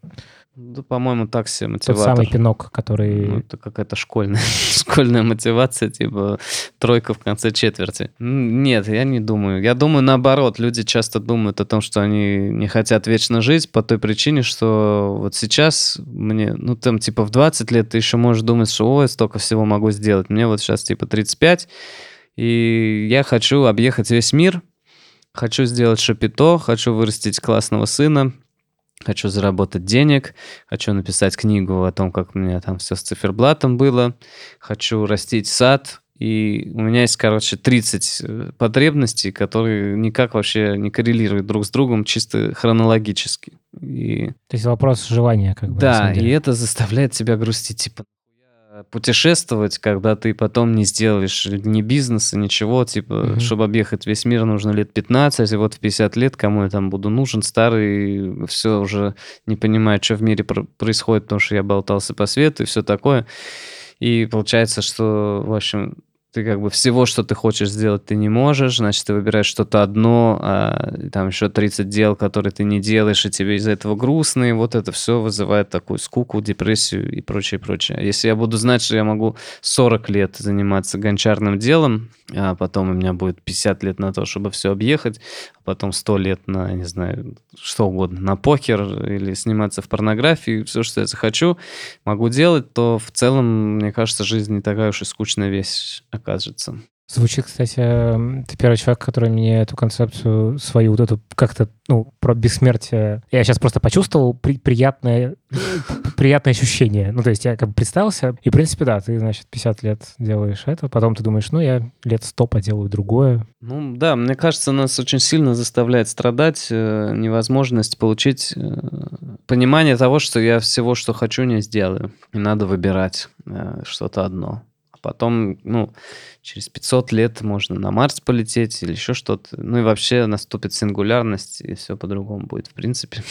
Speaker 2: Да, по-моему, так себе мотиватор.
Speaker 1: Тот самый пинок, который...
Speaker 2: Ну, это какая-то школьная, <laughs> школьная мотивация, типа тройка в конце четверти. Нет, я не думаю. Я думаю, наоборот. Люди часто думают о том, что они не хотят вечно жить по той причине, что вот сейчас мне, ну, там, типа, в 20 лет ты еще можешь думать, что, ой, столько всего могу сделать. Мне вот сейчас, типа, 35, и я хочу объехать весь мир, хочу сделать шапито, хочу вырастить классного сына, хочу заработать денег, хочу написать книгу о том, как у меня там все с циферблатом было, хочу растить сад, и у меня есть, короче, 30 э, потребностей, которые никак вообще не коррелируют друг с другом чисто хронологически. И...
Speaker 1: То есть вопрос желания, как бы.
Speaker 2: Да, и это заставляет тебя грустить, типа, путешествовать, когда ты потом не сделаешь ни бизнеса, ничего, типа, mm-hmm. чтобы объехать весь мир, нужно лет 15, и вот в 50 лет кому я там буду нужен, старый, все уже не понимаю, что в мире происходит, потому что я болтался по свету и все такое. И получается, что, в общем, ты как бы всего, что ты хочешь сделать, ты не можешь, значит, ты выбираешь что-то одно, а там еще 30 дел, которые ты не делаешь, и тебе из-за этого грустно, и вот это все вызывает такую скуку, депрессию и прочее, прочее. Если я буду знать, что я могу 40 лет заниматься гончарным делом, а потом у меня будет 50 лет на то, чтобы все объехать, а потом 100 лет на, не знаю, что угодно, на покер или сниматься в порнографии, все, что я захочу, могу делать, то в целом, мне кажется, жизнь не такая уж и скучная вещь окажется.
Speaker 1: Звучит, кстати, ты первый человек, который мне эту концепцию свою, вот эту как-то, ну, про бессмертие. Я сейчас просто почувствовал при, приятное, приятное ощущение. Ну, то есть я как бы представился, и, в принципе, да, ты, значит, 50 лет делаешь это, потом ты думаешь, ну, я лет 100 поделаю другое.
Speaker 2: Ну, да, мне кажется, нас очень сильно заставляет страдать э, невозможность получить э, понимание того, что я всего, что хочу, не сделаю. И надо выбирать э, что-то одно. Потом, ну, через 500 лет можно на Марс полететь или еще что-то. Ну и вообще наступит сингулярность, и все по-другому будет, в принципе.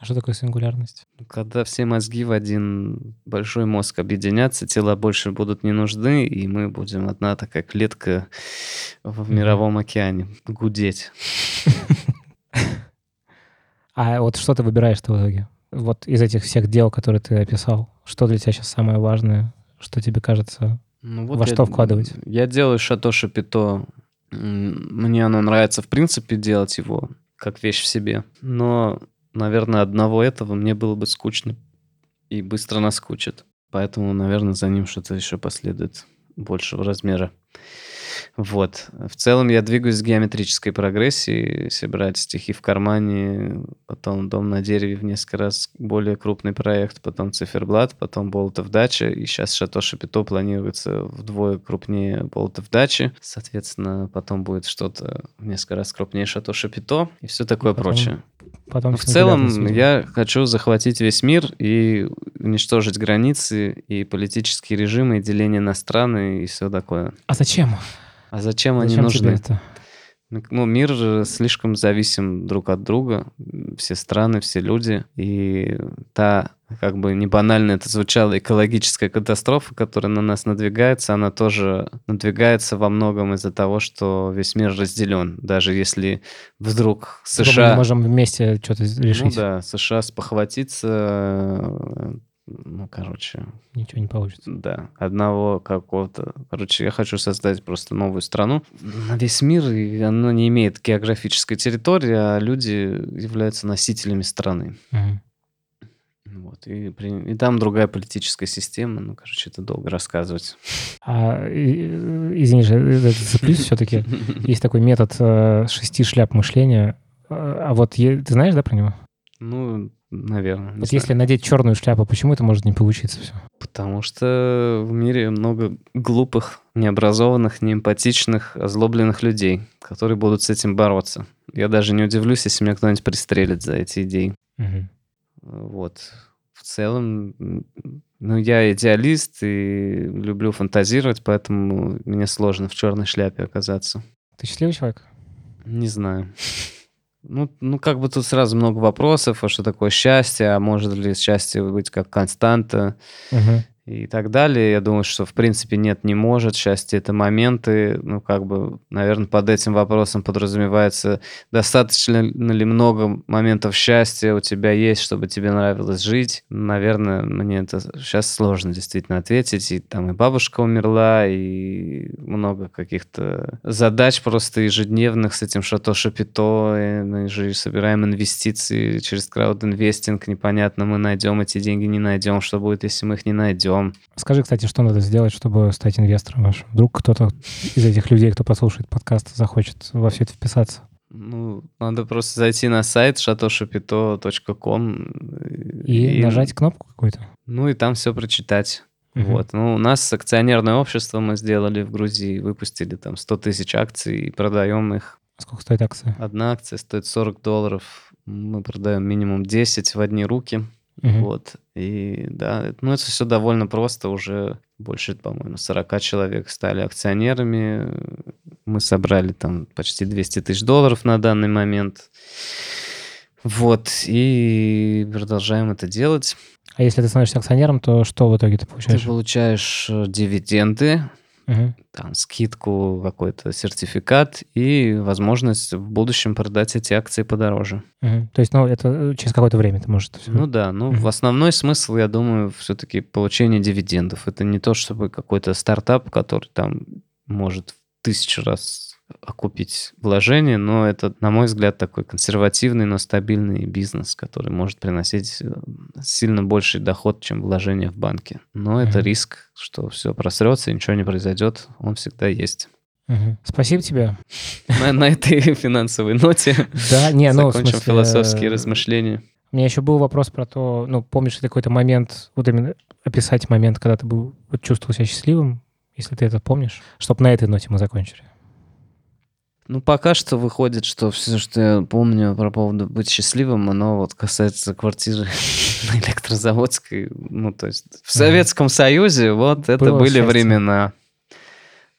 Speaker 1: А что такое сингулярность?
Speaker 2: Когда все мозги в один большой мозг объединятся, тела больше будут не нужны, и мы будем одна такая клетка в мировом океане гудеть.
Speaker 1: А вот что ты выбираешь в итоге? Вот из этих всех дел, которые ты описал, что для тебя сейчас самое важное, что тебе кажется,
Speaker 2: Ну, вот
Speaker 1: во
Speaker 2: я-
Speaker 1: что вкладывать?
Speaker 2: Я делаю шато шапито. М, Мне оно нравится, в принципе, делать его как вещь в себе. Но, наверное, одного этого мне было бы скучно и быстро наскучит. Поэтому, наверное, за ним что-то еще последует большего размера. Вот. В целом я двигаюсь с геометрической прогрессией. Если брать стихи в кармане, потом дом на дереве в несколько раз более крупный проект, потом циферблат, потом Болотов дача. И сейчас Шато Шапито планируется вдвое крупнее Болотов дачи. Соответственно, потом будет что-то в несколько раз крупнее Шато Шапито и все такое
Speaker 1: потом
Speaker 2: прочее.
Speaker 1: Потом
Speaker 2: Ну, в целом, я хочу захватить весь мир и уничтожить границы и политические режимы, и деление на страны и все такое.
Speaker 1: А зачем?
Speaker 2: А зачем они
Speaker 1: Зачем тебе
Speaker 2: нужны?
Speaker 1: это?
Speaker 2: Ну, мир же слишком зависим друг от друга, все страны, все люди, и та, как бы не банально это звучало, экологическая катастрофа, которая на нас надвигается, она тоже надвигается во многом из-за того, что весь мир разделен, даже если вдруг
Speaker 1: Мы
Speaker 2: США...
Speaker 1: не можем вместе что-то
Speaker 2: Ну
Speaker 1: решить.
Speaker 2: да, США спохватится, ну, короче,
Speaker 1: Ничего не получится.
Speaker 2: да, одного какого-то. Короче, я хочу создать просто новую страну на весь мир, и оно не имеет географической территории, а люди являются носителями страны.
Speaker 1: Мгм.
Speaker 2: Вот, и, при- и там другая политическая система, ну, короче, это долго рассказывать.
Speaker 1: А, и- извини, же, зацеплюсь все-таки. <laughs> Есть такой метод э, шести шляп мышления. А а вот ты знаешь, да, про него?
Speaker 2: Ну, наверное.
Speaker 1: Вот
Speaker 2: знаю.
Speaker 1: если надеть черную шляпу, почему это может не получиться все?
Speaker 2: Потому что в мире много глупых, необразованных, неэмпатичных, озлобленных людей, которые будут с этим бороться. Я даже не удивлюсь, если меня кто-нибудь пристрелит за эти идеи. Вот. В целом, ну, я идеалист и люблю фантазировать, поэтому мне сложно в черной шляпе оказаться.
Speaker 1: Ты счастливый человек?
Speaker 2: Не знаю. Ну, ну, как бы тут сразу много вопросов, а что такое счастье, а может ли счастье быть как константа
Speaker 1: Мгм.
Speaker 2: И так далее. Я думаю, что в принципе нет, не может. Счастье — это моменты. Ну, как бы, наверное, под этим вопросом подразумевается, достаточно ли много моментов счастья у тебя есть, чтобы тебе нравилось жить. Наверное, мне это сейчас сложно действительно ответить. И там и бабушка умерла, и много каких-то задач просто ежедневных с этим шато-шапито. Мы же собираем инвестиции через краудинвестинг. Непонятно, мы найдем эти деньги, не найдем. Что будет, если мы их не найдем?
Speaker 1: Скажи, кстати, что надо сделать, чтобы стать инвестором вашим? Вдруг кто-то из этих людей, кто послушает подкаст, захочет во все это вписаться.
Speaker 2: Ну, надо просто зайти на сайт shatoshapito.com
Speaker 1: И, нажать кнопку какую-то.
Speaker 2: Ну и там все прочитать.
Speaker 1: Мгм.
Speaker 2: Вот. Ну, у нас акционерное общество мы сделали в Грузии, выпустили там 100 тысяч акций и продаем их.
Speaker 1: Сколько стоит акция?
Speaker 2: Одна акция стоит 40 долларов, мы продаем минимум 10 в одни руки.
Speaker 1: Мгм.
Speaker 2: Вот. И да, ну это все довольно просто. Уже больше, по-моему, 40 человек стали акционерами. Мы собрали там почти 200 тысяч долларов на данный момент. Вот. И продолжаем это делать.
Speaker 1: А если ты становишься акционером, то что в итоге ты
Speaker 2: Ты
Speaker 1: получаешь?
Speaker 2: получаешь э, дивиденды,
Speaker 1: Мгм.
Speaker 2: там, скидку, какой-то сертификат и возможность в будущем продать эти акции подороже.
Speaker 1: Мгм. То есть, ну, это э, через какое-то время это все.
Speaker 2: Ну да, ну
Speaker 1: Мгм.
Speaker 2: в основной смысл, я думаю, все-таки получение дивидендов. Это не то, чтобы какой-то стартап, который там может в тысячу раз окупить вложение, но это, на мой взгляд, такой консервативный, но стабильный бизнес, который может приносить э, сильно больший доход, чем вложение в банке. Но это
Speaker 1: Мгм.
Speaker 2: риск, что все просрется и ничего не произойдет, он всегда есть.
Speaker 1: Мгм. Спасибо тебе.
Speaker 2: На, на этой <laughs> финансовой ноте
Speaker 1: Да, не, ну,
Speaker 2: закончим
Speaker 1: смысле,
Speaker 2: философские
Speaker 1: э,
Speaker 2: размышления.
Speaker 1: У меня еще был вопрос про то, ну, помнишь ли ты какой-то момент, вот именно описать момент, когда ты был, вот чувствовал себя счастливым, если ты это помнишь, чтобы на этой ноте мы закончили.
Speaker 2: Ну, пока что выходит, что все, что я помню про поводу быть счастливым, оно вот касается квартиры <laughs> на электрозаводской. Ну, то есть в Советском Союзе вот это
Speaker 1: Было
Speaker 2: были
Speaker 1: счастье.
Speaker 2: времена.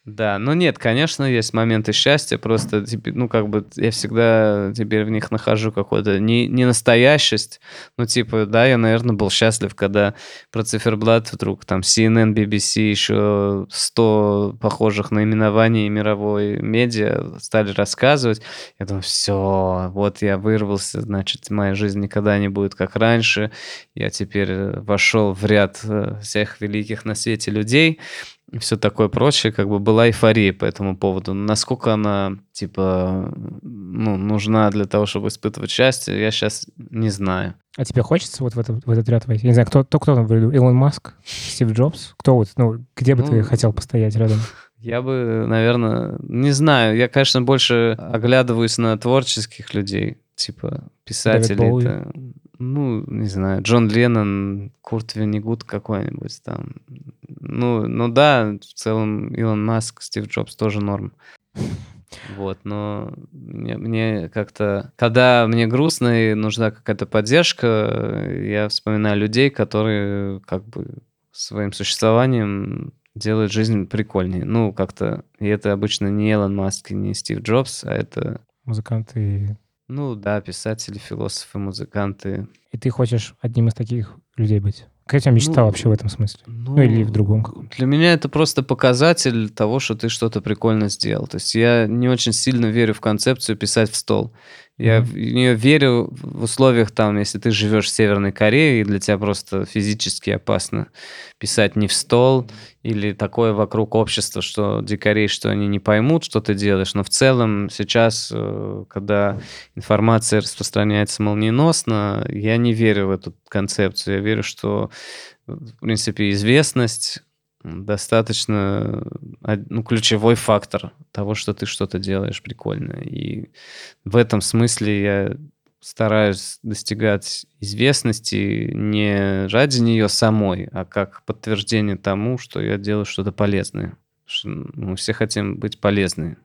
Speaker 2: Да, ну нет, конечно, есть моменты счастья, просто, ну, как бы я всегда теперь в них нахожу какую-то не, не настоящесть, ну, типа, да, я, наверное, был счастлив, когда про циферблат вдруг там CNN, BBC, еще 100 похожих наименований мировой медиа стали рассказывать. Я думаю, все, вот я вырвался, значит, моя жизнь никогда не будет как раньше, я теперь вошел в ряд э, всех великих на свете людей, и все такое прочее, как бы была эйфория по этому поводу. Насколько она, типа, ну, нужна для того, чтобы испытывать счастье, я сейчас не знаю.
Speaker 1: А тебе хочется вот в, это, в этот ряд войти? Я не знаю, кто, кто, кто там в Илон Маск, Стив Джобс? Кто вот, ну, где бы ну, ты хотел постоять рядом? <laughs>
Speaker 2: Я бы, наверное, не знаю. Я, конечно, больше оглядываюсь на творческих людей, типа писателей. Ну, не знаю, Джон Леннон, Курт Венигут какой-нибудь там. Ну, ну да, в целом Илон Маск, Стив Джобс тоже норм. Вот, но мне, мне как-то, когда мне грустно и нужна какая-то поддержка, я вспоминаю людей, которые как бы своим существованием делают жизнь прикольнее. Ну, как-то, и это обычно не Илон Маск и не Стив Джобс, а это...
Speaker 1: Музыканты
Speaker 2: ну да, писатели, философы, музыканты.
Speaker 1: И ты хочешь одним из таких людей быть? Какая у тебя мечта ну, вообще в этом смысле? Ну, ну или в другом каком?
Speaker 2: Для меня это просто показатель того, что ты что-то прикольно сделал. То есть я не очень сильно верю в концепцию писать в стол. Я в нее верю в условиях там, если ты живешь в Северной Корее, и для тебя просто физически опасно писать не в стол, или такое вокруг общества, что дикарей, что они не поймут, что ты делаешь. Но в целом сейчас, э, когда информация распространяется молниеносно, я не верю в эту концепцию. Я верю, что, в принципе, известность достаточно ну, ключевой фактор того, что ты что-то делаешь прикольное. И в этом смысле я стараюсь достигать известности не ради нее самой, а как подтверждение тому, что я делаю что-то полезное. Что мы все хотим быть полезны.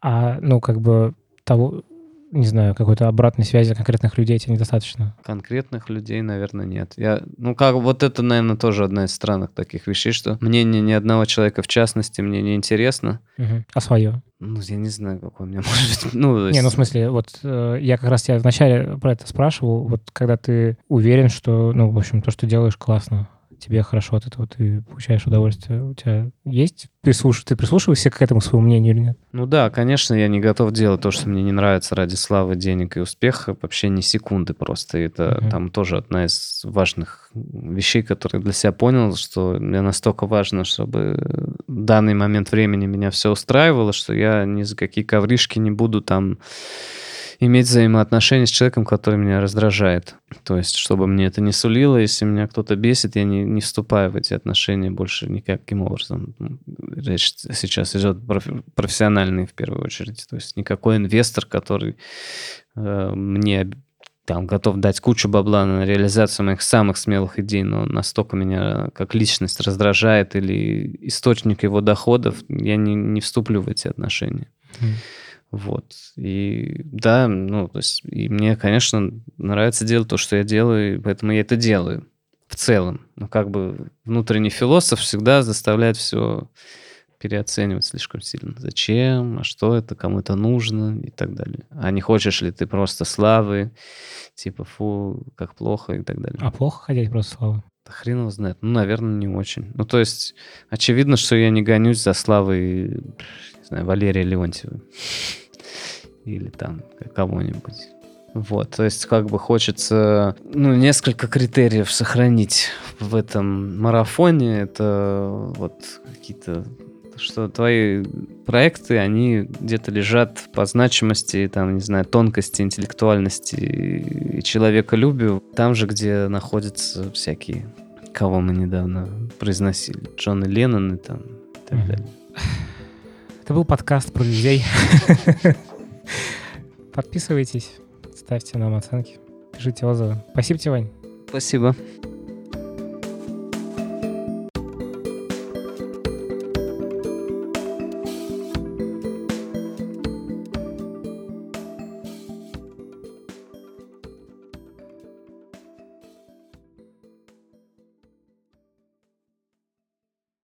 Speaker 1: А, ну, как бы того, не знаю, какой-то обратной связи конкретных людей тебе недостаточно?
Speaker 2: Конкретных людей, наверное, нет. Я, ну, как вот это, наверное, тоже одна из странных таких вещей, что мнение ни одного человека в частности мне не интересно.
Speaker 1: Угу. А свое?
Speaker 2: Ну, я не знаю, какое у меня может быть. <laughs> Ну,
Speaker 1: есть... Не, ну, в смысле, вот э, я как раз тебя вначале про это спрашивал, вот когда ты уверен, что, ну, в общем, то, что делаешь, классно тебе хорошо от этого, ты получаешь удовольствие. У тебя есть прислуш... ты прислушиваешься к этому своему мнению или нет?
Speaker 2: Ну да, конечно, я не готов делать то, что мне не нравится ради славы, денег и успеха. Вообще ни секунды просто. Это uh-huh. там тоже одна из важных вещей, которые для себя понял, что мне настолько важно, чтобы в данный момент времени меня все устраивало, что я ни за какие ковришки не буду там иметь взаимоотношения с человеком, который меня раздражает. То есть, чтобы мне это не сулило, если меня кто-то бесит, я не, не вступаю в эти отношения больше никаким образом. Речь сейчас идет профессиональный в первую очередь. То есть никакой инвестор, который э, мне там готов дать кучу бабла на реализацию моих самых смелых идей, но настолько меня как личность раздражает или источник его доходов, я не, не вступлю в эти отношения. Mm. Вот. И да, ну, то есть, и мне, конечно, нравится делать то, что я делаю, и поэтому я это делаю в целом. Но как бы внутренний философ всегда заставляет все переоценивать слишком сильно. Зачем, а что это, кому это нужно и так далее. А не хочешь ли ты просто славы, типа, фу, как плохо и так далее.
Speaker 1: А плохо хотеть просто славы?
Speaker 2: Да хрен его знает. Ну, наверное, не очень. Ну, то есть, очевидно, что я не гонюсь за славой знаю, Валерия Леонтьева. Или там кого-нибудь. Вот, то есть как бы хочется, ну, несколько критериев сохранить в этом марафоне. Это вот какие-то что твои проекты, они где-то лежат по значимости, там, не знаю, тонкости, интеллектуальности и человеколюбию, там же, где находятся всякие, кого мы недавно произносили, Джон и Леннон и там и так далее.
Speaker 1: Это был подкаст про людей. Подписывайтесь, ставьте нам оценки, пишите отзывы. Спасибо тебе, Вань.
Speaker 2: Спасибо.